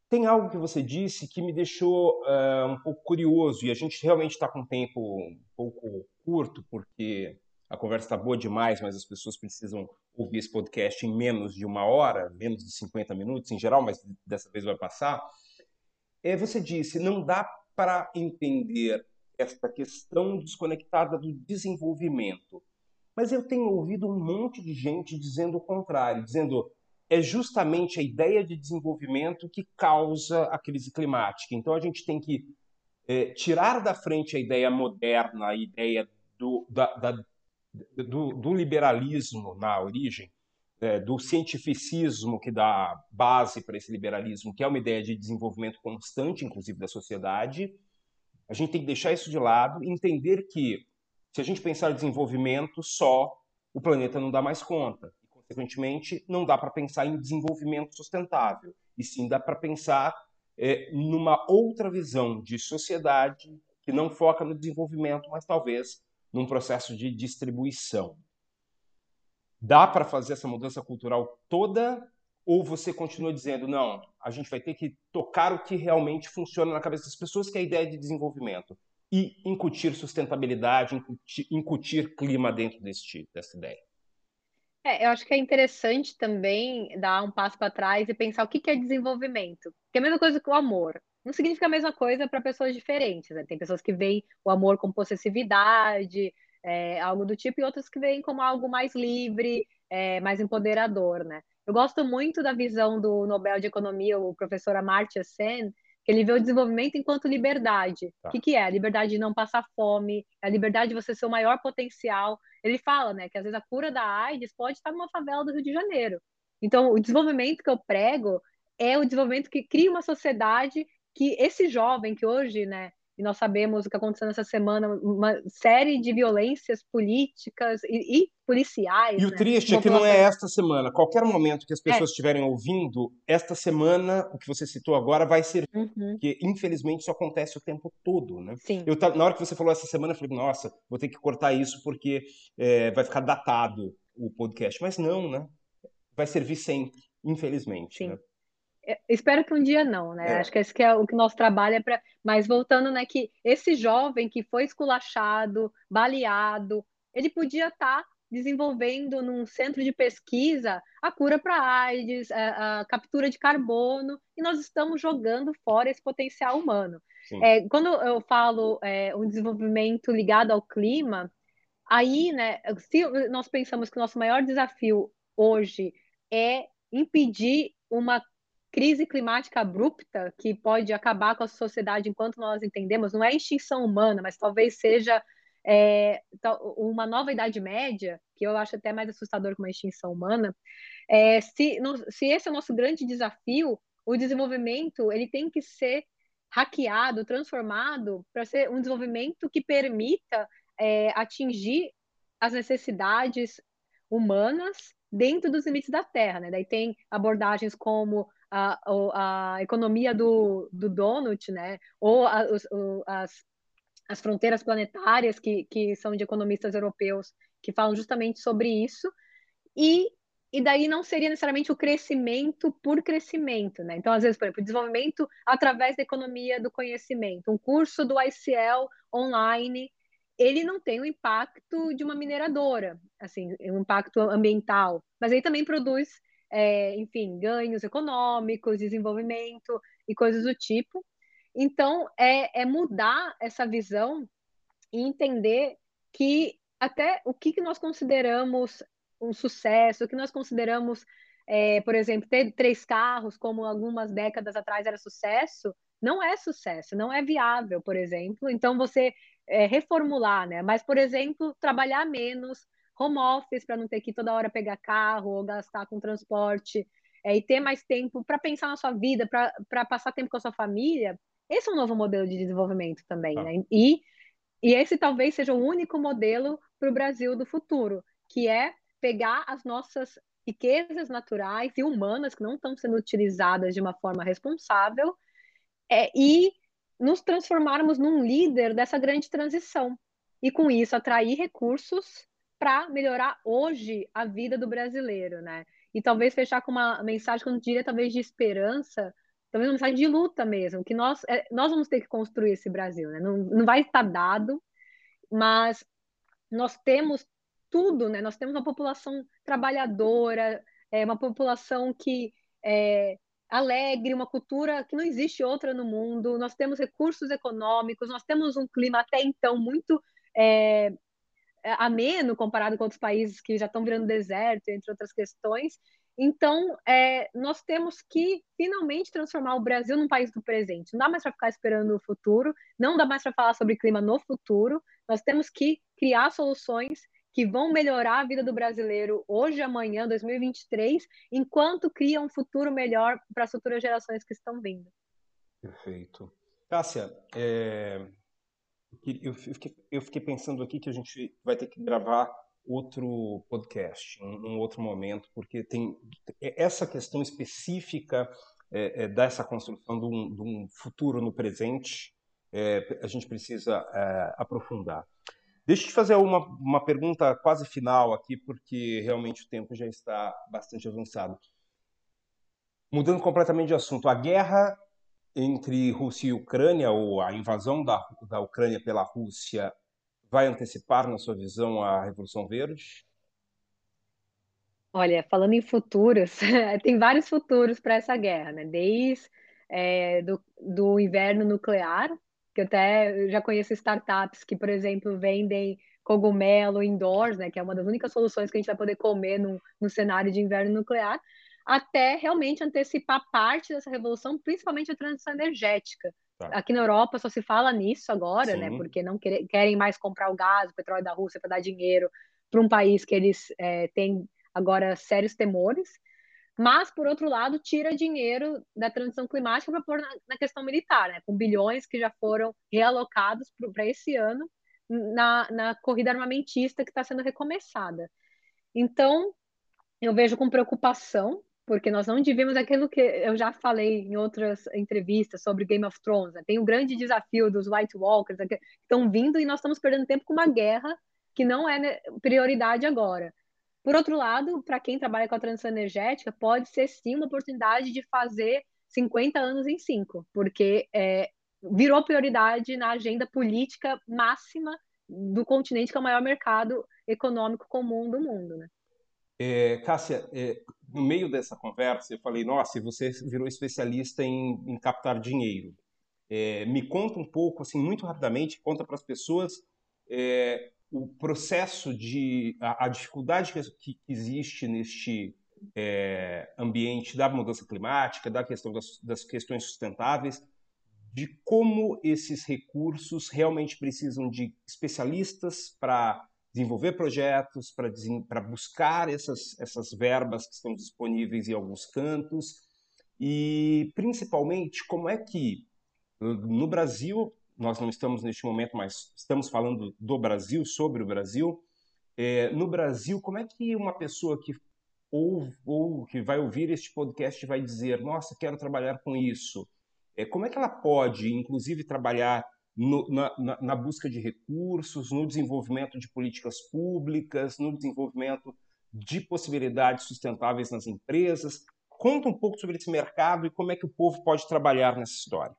Speaker 1: tem algo que você disse que me deixou é, um pouco curioso, e a gente realmente está com um tempo um pouco curto, porque a conversa está boa demais, mas as pessoas precisam ouvir esse podcast em menos de uma hora, menos de 50 minutos em geral, mas dessa vez vai passar. É, você disse, não dá para entender esta questão desconectada do desenvolvimento. Mas eu tenho ouvido um monte de gente dizendo o contrário, dizendo é justamente a ideia de desenvolvimento que causa a crise climática. Então a gente tem que é, tirar da frente a ideia moderna, a ideia do, da, da, do, do liberalismo na origem, é, do cientificismo que dá base para esse liberalismo, que é uma ideia de desenvolvimento constante, inclusive da sociedade. A gente tem que deixar isso de lado e entender que, se a gente pensar desenvolvimento só, o planeta não dá mais conta. E, consequentemente, não dá para pensar em desenvolvimento sustentável, e sim dá para pensar é, numa outra visão de sociedade que não foca no desenvolvimento, mas talvez num processo de distribuição. Dá para fazer essa mudança cultural toda ou você continua dizendo, não, a gente vai ter que tocar o que realmente funciona na cabeça das pessoas, que é a ideia de desenvolvimento, e incutir sustentabilidade, incutir, incutir clima dentro desse, dessa ideia?
Speaker 2: É, eu acho que é interessante também dar um passo para trás e pensar o que é desenvolvimento. Que é a mesma coisa que o amor. Não significa a mesma coisa para pessoas diferentes. Né? Tem pessoas que veem o amor como possessividade, é, algo do tipo, e outras que veem como algo mais livre, é, mais empoderador, né? Eu gosto muito da visão do Nobel de Economia, o professor Amartya Sen, que ele vê o desenvolvimento enquanto liberdade. Tá. O que, que é? A liberdade de não passar fome, a liberdade de você ser o maior potencial. Ele fala, né, que às vezes a cura da AIDS pode estar numa favela do Rio de Janeiro. Então, o desenvolvimento que eu prego é o desenvolvimento que cria uma sociedade que esse jovem que hoje, né, e nós sabemos o que aconteceu nessa semana, uma série de violências políticas e, e policiais.
Speaker 1: E o
Speaker 2: né?
Speaker 1: triste é que não é esta semana. Qualquer momento que as pessoas é. estiverem ouvindo, esta semana, o que você citou agora, vai ser. Uhum. Porque, infelizmente, isso acontece o tempo todo, né?
Speaker 2: Sim.
Speaker 1: Eu, na hora que você falou essa semana, eu falei, nossa, vou ter que cortar isso porque é, vai ficar datado o podcast. Mas não, né? Vai servir sempre, infelizmente.
Speaker 2: Sim.
Speaker 1: Né?
Speaker 2: É, espero que um dia não, né? É. Acho que esse que é o que nosso trabalho é para. Mas voltando, né, que esse jovem que foi esculachado, baleado, ele podia estar tá desenvolvendo num centro de pesquisa a cura para AIDS, a, a, captura de carbono, e nós estamos jogando fora esse potencial humano. É, quando eu falo é, um desenvolvimento ligado ao clima, aí, né, se nós pensamos que o nosso maior desafio hoje é impedir uma crise climática abrupta que pode acabar com a sociedade enquanto nós entendemos, não é extinção humana, mas talvez seja é, uma nova idade média, que eu acho até mais assustador que uma extinção humana. É, se, se esse é o nosso grande desafio, o desenvolvimento ele tem que ser hackeado, transformado para ser um desenvolvimento que permita é, atingir as necessidades humanas dentro dos limites da Terra. Né? Daí tem abordagens como a, a economia do, do donut, né? Ou a, as, as fronteiras planetárias, que, que são de economistas europeus, que falam justamente sobre isso. E, e daí não seria necessariamente o crescimento por crescimento, né? Então, às vezes, por exemplo, desenvolvimento através da economia do conhecimento. Um curso do ICL online, ele não tem o impacto de uma mineradora, assim, um impacto ambiental, mas ele também produz é, enfim, ganhos econômicos, desenvolvimento e coisas do tipo. Então, é, é mudar essa visão e entender que até o que, que nós consideramos um sucesso, o que nós consideramos, é, por exemplo, ter três carros, como algumas décadas atrás era sucesso, não é sucesso, não é viável, por exemplo. Então, você é, reformular, né? Mas, por exemplo, trabalhar menos, home office para não ter que toda hora pegar carro ou gastar com transporte é, e ter mais tempo para pensar na sua vida, para passar tempo com a sua família, esse é um novo modelo de desenvolvimento também, ah. né? E, e esse talvez seja o único modelo para o Brasil do futuro, que é pegar as nossas riquezas naturais e humanas que não estão sendo utilizadas de uma forma responsável é, e nos transformarmos num líder dessa grande transição. E com isso atrair recursos para melhorar hoje a vida do brasileiro, né? E talvez fechar com uma mensagem, como diria, talvez de esperança, talvez uma mensagem de luta mesmo, que nós, é, nós vamos ter que construir esse Brasil, né? Não, não vai estar dado, mas nós temos tudo, né? Nós temos uma população trabalhadora, é, uma população que é alegre, uma cultura que não existe outra no mundo, nós temos recursos econômicos, nós temos um clima até então muito é, ameno comparado com outros países que já estão virando deserto, entre outras questões. Então, é, nós temos que finalmente transformar o Brasil num país do presente. Não dá mais para ficar esperando o futuro, não dá mais para falar sobre clima no futuro. Nós temos que criar soluções que vão melhorar a vida do brasileiro hoje, amanhã, 2023, enquanto cria um futuro melhor para as futuras gerações que estão vindo.
Speaker 1: Perfeito. Cássia, é, eu fiquei, eu fiquei pensando aqui que a gente vai ter que gravar outro podcast, um, um outro momento, porque tem essa questão específica é, é, dessa construção de um, de um, futuro no presente, é, a gente precisa é, aprofundar. Deixa eu te fazer uma, uma pergunta quase final aqui, porque realmente o tempo já está bastante avançado. Mudando completamente de assunto, a guerra entre Rússia e Ucrânia, ou a invasão da, da Ucrânia pela Rússia, vai antecipar, na sua visão, a Revolução Verde?
Speaker 2: Olha, falando em futuros, *laughs* tem vários futuros para essa guerra, né? Desde é, do, do inverno nuclear, que até já conheço startups que, por exemplo, vendem cogumelo indoors, né? Que é uma das únicas soluções que a gente vai poder comer no, no cenário de inverno nuclear, até realmente antecipar parte dessa revolução, principalmente a transição energética. Tá. Aqui na Europa só se fala nisso agora, né? Sim. né? Porque não querem mais comprar o gás, o petróleo da Rússia para dar dinheiro para um país que eles é, têm agora sérios temores. Mas, por outro lado, tira dinheiro da transição climática para pôr na, na, questão militar, né? Com bilhões que já foram realocados para esse ano na, na corrida armamentista que está sendo recomeçada. Então, eu vejo com preocupação porque nós não devíamos aquilo que eu já falei em outras entrevistas sobre Game of Thrones. Né? Tem o um grande desafio dos White Walkers que estão vindo e nós estamos perdendo tempo com uma guerra que não é né, prioridade agora. Por outro lado, para quem trabalha com a transição energética, pode ser sim uma oportunidade de fazer 50 anos em 5, porque é, virou prioridade na agenda política máxima do continente, que é o maior mercado econômico comum do mundo. Né?
Speaker 1: É, Cássia, é, no meio dessa conversa, eu falei: nossa, você virou especialista em, em captar dinheiro. É, me conta um pouco, assim, muito rapidamente, conta para as pessoas é, o processo de. a, a dificuldade que, que, existe neste é, ambiente da mudança climática, da questão das, das questões sustentáveis, de como esses recursos realmente precisam de especialistas para desenvolver projetos, para buscar essas, essas verbas que estão disponíveis em alguns cantos. E, principalmente, como é que no Brasil, nós não estamos neste momento, mas estamos falando do Brasil, sobre o Brasil, é, no Brasil, como é que uma pessoa que ou, ou que vai ouvir este podcast vai dizer, nossa, quero trabalhar com isso, é, como é que ela pode, inclusive, trabalhar no, na, na, na, busca de recursos, no desenvolvimento de políticas públicas, no desenvolvimento de possibilidades sustentáveis nas empresas. Conta um pouco sobre esse mercado e como é que o povo pode trabalhar nessa história.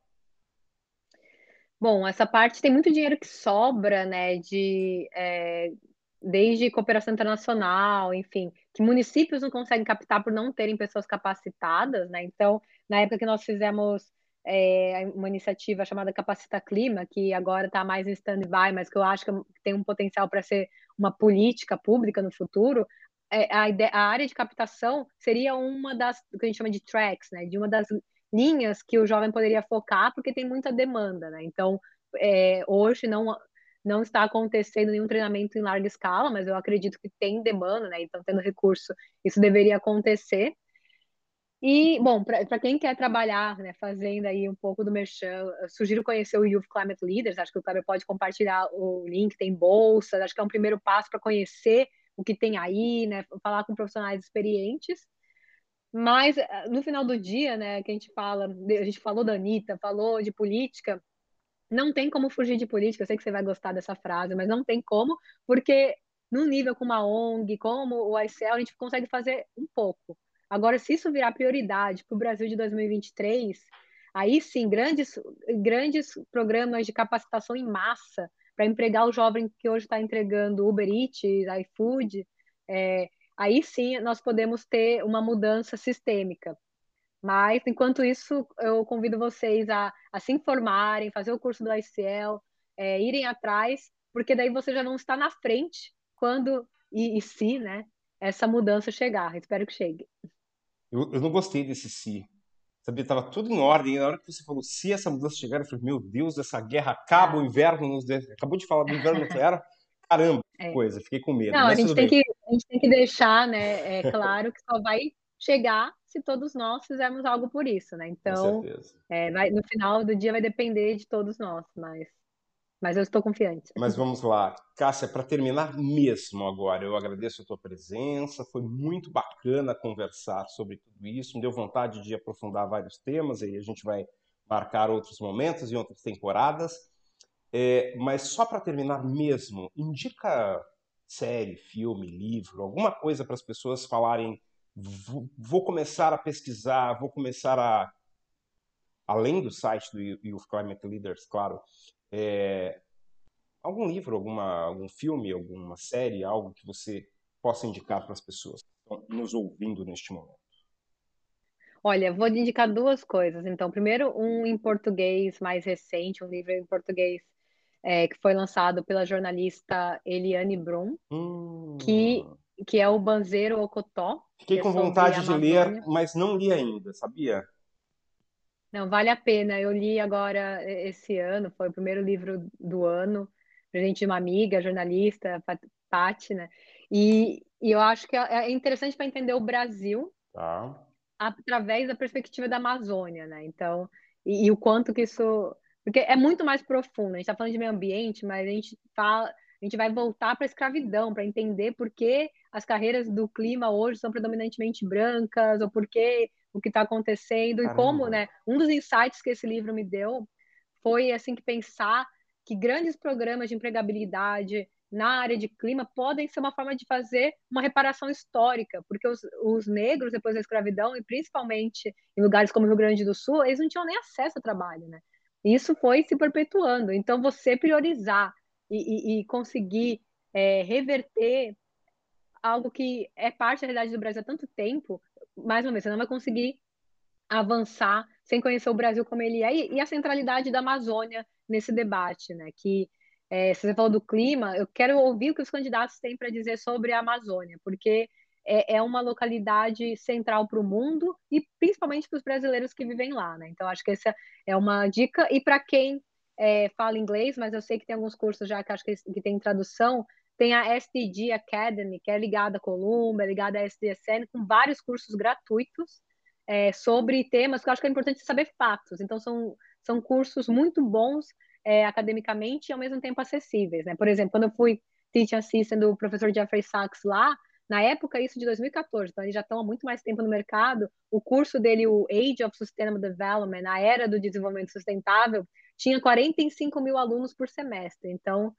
Speaker 2: Bom, essa parte tem muito dinheiro que sobra, né, de é, desde cooperação internacional, enfim, que municípios não conseguem captar por não terem pessoas capacitadas, né? Então, na época que nós fizemos é, uma iniciativa chamada Capacita Clima, que agora está mais em stand-by, mas que eu acho que tem um potencial para ser uma política pública no futuro, é, a, ideia, a, área de captação seria uma das, que a gente chama de tracks, né, de uma das linhas que o jovem poderia focar, porque tem muita demanda, né, então, é, hoje não, não está acontecendo nenhum treinamento em larga escala, mas eu acredito que tem demanda, né, então, tendo recurso, isso deveria acontecer, e, bom, para quem quer trabalhar, né, fazendo aí um pouco do merchan, sugiro conhecer o Youth Climate Leaders, acho que o Kleber pode compartilhar o link, tem bolsa, acho que é um primeiro passo para conhecer o que tem aí, né, falar com profissionais experientes. Mas, eh, no final do dia, né, que a gente fala, a gente falou da Anitta, falou de política, não tem como fugir de política, eu sei que você vai gostar dessa frase, mas não tem como, porque num nível como a ONG, como o ICL, a gente consegue fazer um pouco. Agora, se isso virar prioridade para o Brasil de 2023, aí sim, grandes, grandes programas de capacitação em massa para empregar o jovem que hoje está entregando Uber Eats, iFood, é, aí sim nós podemos ter uma mudança sistêmica. Mas, enquanto isso, eu convido vocês a, a se informarem, fazer o curso do ICL, é, irem atrás, porque daí você já não está na frente quando e, e se né, essa mudança chegar. Espero que chegue.
Speaker 1: Eu, eu não gostei desse se. Sabia, tava tudo em ordem. E na hora que você falou, se essa mudança chegar, eu falei, meu Deus, essa guerra acaba, o inverno nos... Acabou de falar do inverno nuclear. *laughs* Caramba, é. coisa, fiquei com medo.
Speaker 2: Não, a gente, tem que, a gente tem que deixar, né, é claro que só vai chegar se todos nós fizermos algo por isso, né? Então, é, vai, no final do dia vai depender de todos nós, mas Mas eu estou confiante.
Speaker 1: Mas vamos lá. Cássia, para terminar mesmo agora, eu agradeço a tua presença. Foi muito bacana conversar sobre tudo isso. Me deu vontade de aprofundar vários temas, e a gente vai marcar outros momentos e outras temporadas. É, mas só para terminar mesmo, indica série, filme, livro, alguma coisa para as pessoas falarem. Vou começar a pesquisar, vou começar a. Além do site do Youth Climate Leaders, claro, é, algum livro, alguma, algum filme, alguma série, algo que você possa indicar para as pessoas que estão nos ouvindo neste momento?
Speaker 2: Olha, vou indicar duas coisas. Então, primeiro, um em português mais recente, um livro em português é, que foi lançado pela jornalista Eliane Brum, hum. que, que é o Banzeiro Ocotó.
Speaker 1: Fiquei com vontade de ler, mas não li ainda, sabia?
Speaker 2: Não, vale a pena. Eu li agora esse ano, foi o primeiro livro do ano, presente de uma amiga, jornalista, Paty, né? E, e eu acho que é, é interessante para entender o Brasil tá. através da perspectiva da Amazônia, né? Então, e, e, o quanto que isso. Porque é muito mais profundo. A gente está falando de meio ambiente, mas a gente fala. A gente vai voltar para a escravidão, para entender por que as carreiras do clima hoje são predominantemente brancas, ou por que o que está acontecendo Caramba. e como, né? Um dos insights que esse livro me deu foi assim que pensar que grandes programas de empregabilidade na área de clima podem ser uma forma de fazer uma reparação histórica, porque os, os negros depois da escravidão e principalmente em lugares como o Rio Grande do Sul, eles não tinham nem acesso ao trabalho, né? E isso foi se perpetuando. Então você priorizar e, e, e conseguir é, reverter algo que é parte da realidade do Brasil há tanto tempo, mais uma vez, você não vai conseguir avançar sem conhecer o Brasil como ele é e, e a centralidade da Amazônia nesse debate, né? Que é, você falou do clima, eu quero ouvir o que os candidatos têm para dizer sobre a Amazônia, porque é, é uma localidade central para o mundo e principalmente para os brasileiros que vivem lá, né? Então acho que essa é uma dica e para quem é, fala inglês, mas eu sei que tem alguns cursos já que acho que, que tem tradução, tem a SDG Academy, que é ligada à Columbia, ligada à SDSN, com vários cursos gratuitos é, sobre temas que eu acho que é importante saber fatos. Então, são, são cursos muito bons é, academicamente e ao mesmo tempo acessíveis. Né? Por exemplo, quando eu fui teaching assistant do professor Jeffrey Sachs lá, na época, isso de 2014, então eles já estão há muito mais tempo no mercado. O curso dele, o Age of Sustainable Development, a Era do Desenvolvimento Sustentável, tinha 45 mil alunos por semestre. Então,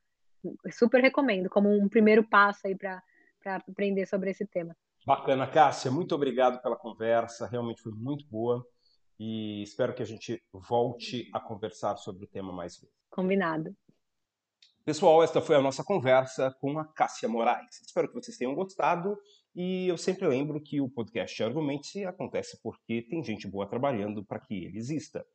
Speaker 2: super recomendo como um primeiro passo aí para aprender sobre esse tema.
Speaker 1: Bacana, Cássia, muito obrigado pela conversa, realmente foi muito boa e espero que a gente volte a conversar sobre o tema mais vezes.
Speaker 2: Combinado.
Speaker 1: Pessoal, esta foi a nossa conversa com a Cássia Moraes. Espero que vocês tenham gostado e eu sempre lembro que o podcast Argumente acontece porque tem gente boa trabalhando para que ele exista.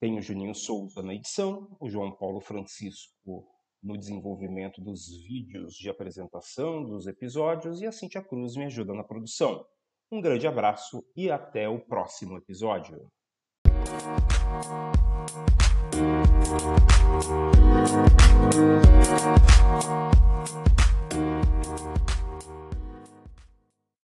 Speaker 1: Tem o Juninho Souza na edição, o João Paulo Francisco no desenvolvimento dos vídeos de apresentação dos episódios e a Cintia Cruz me ajuda na produção. Um grande abraço e até o próximo episódio. Thank you.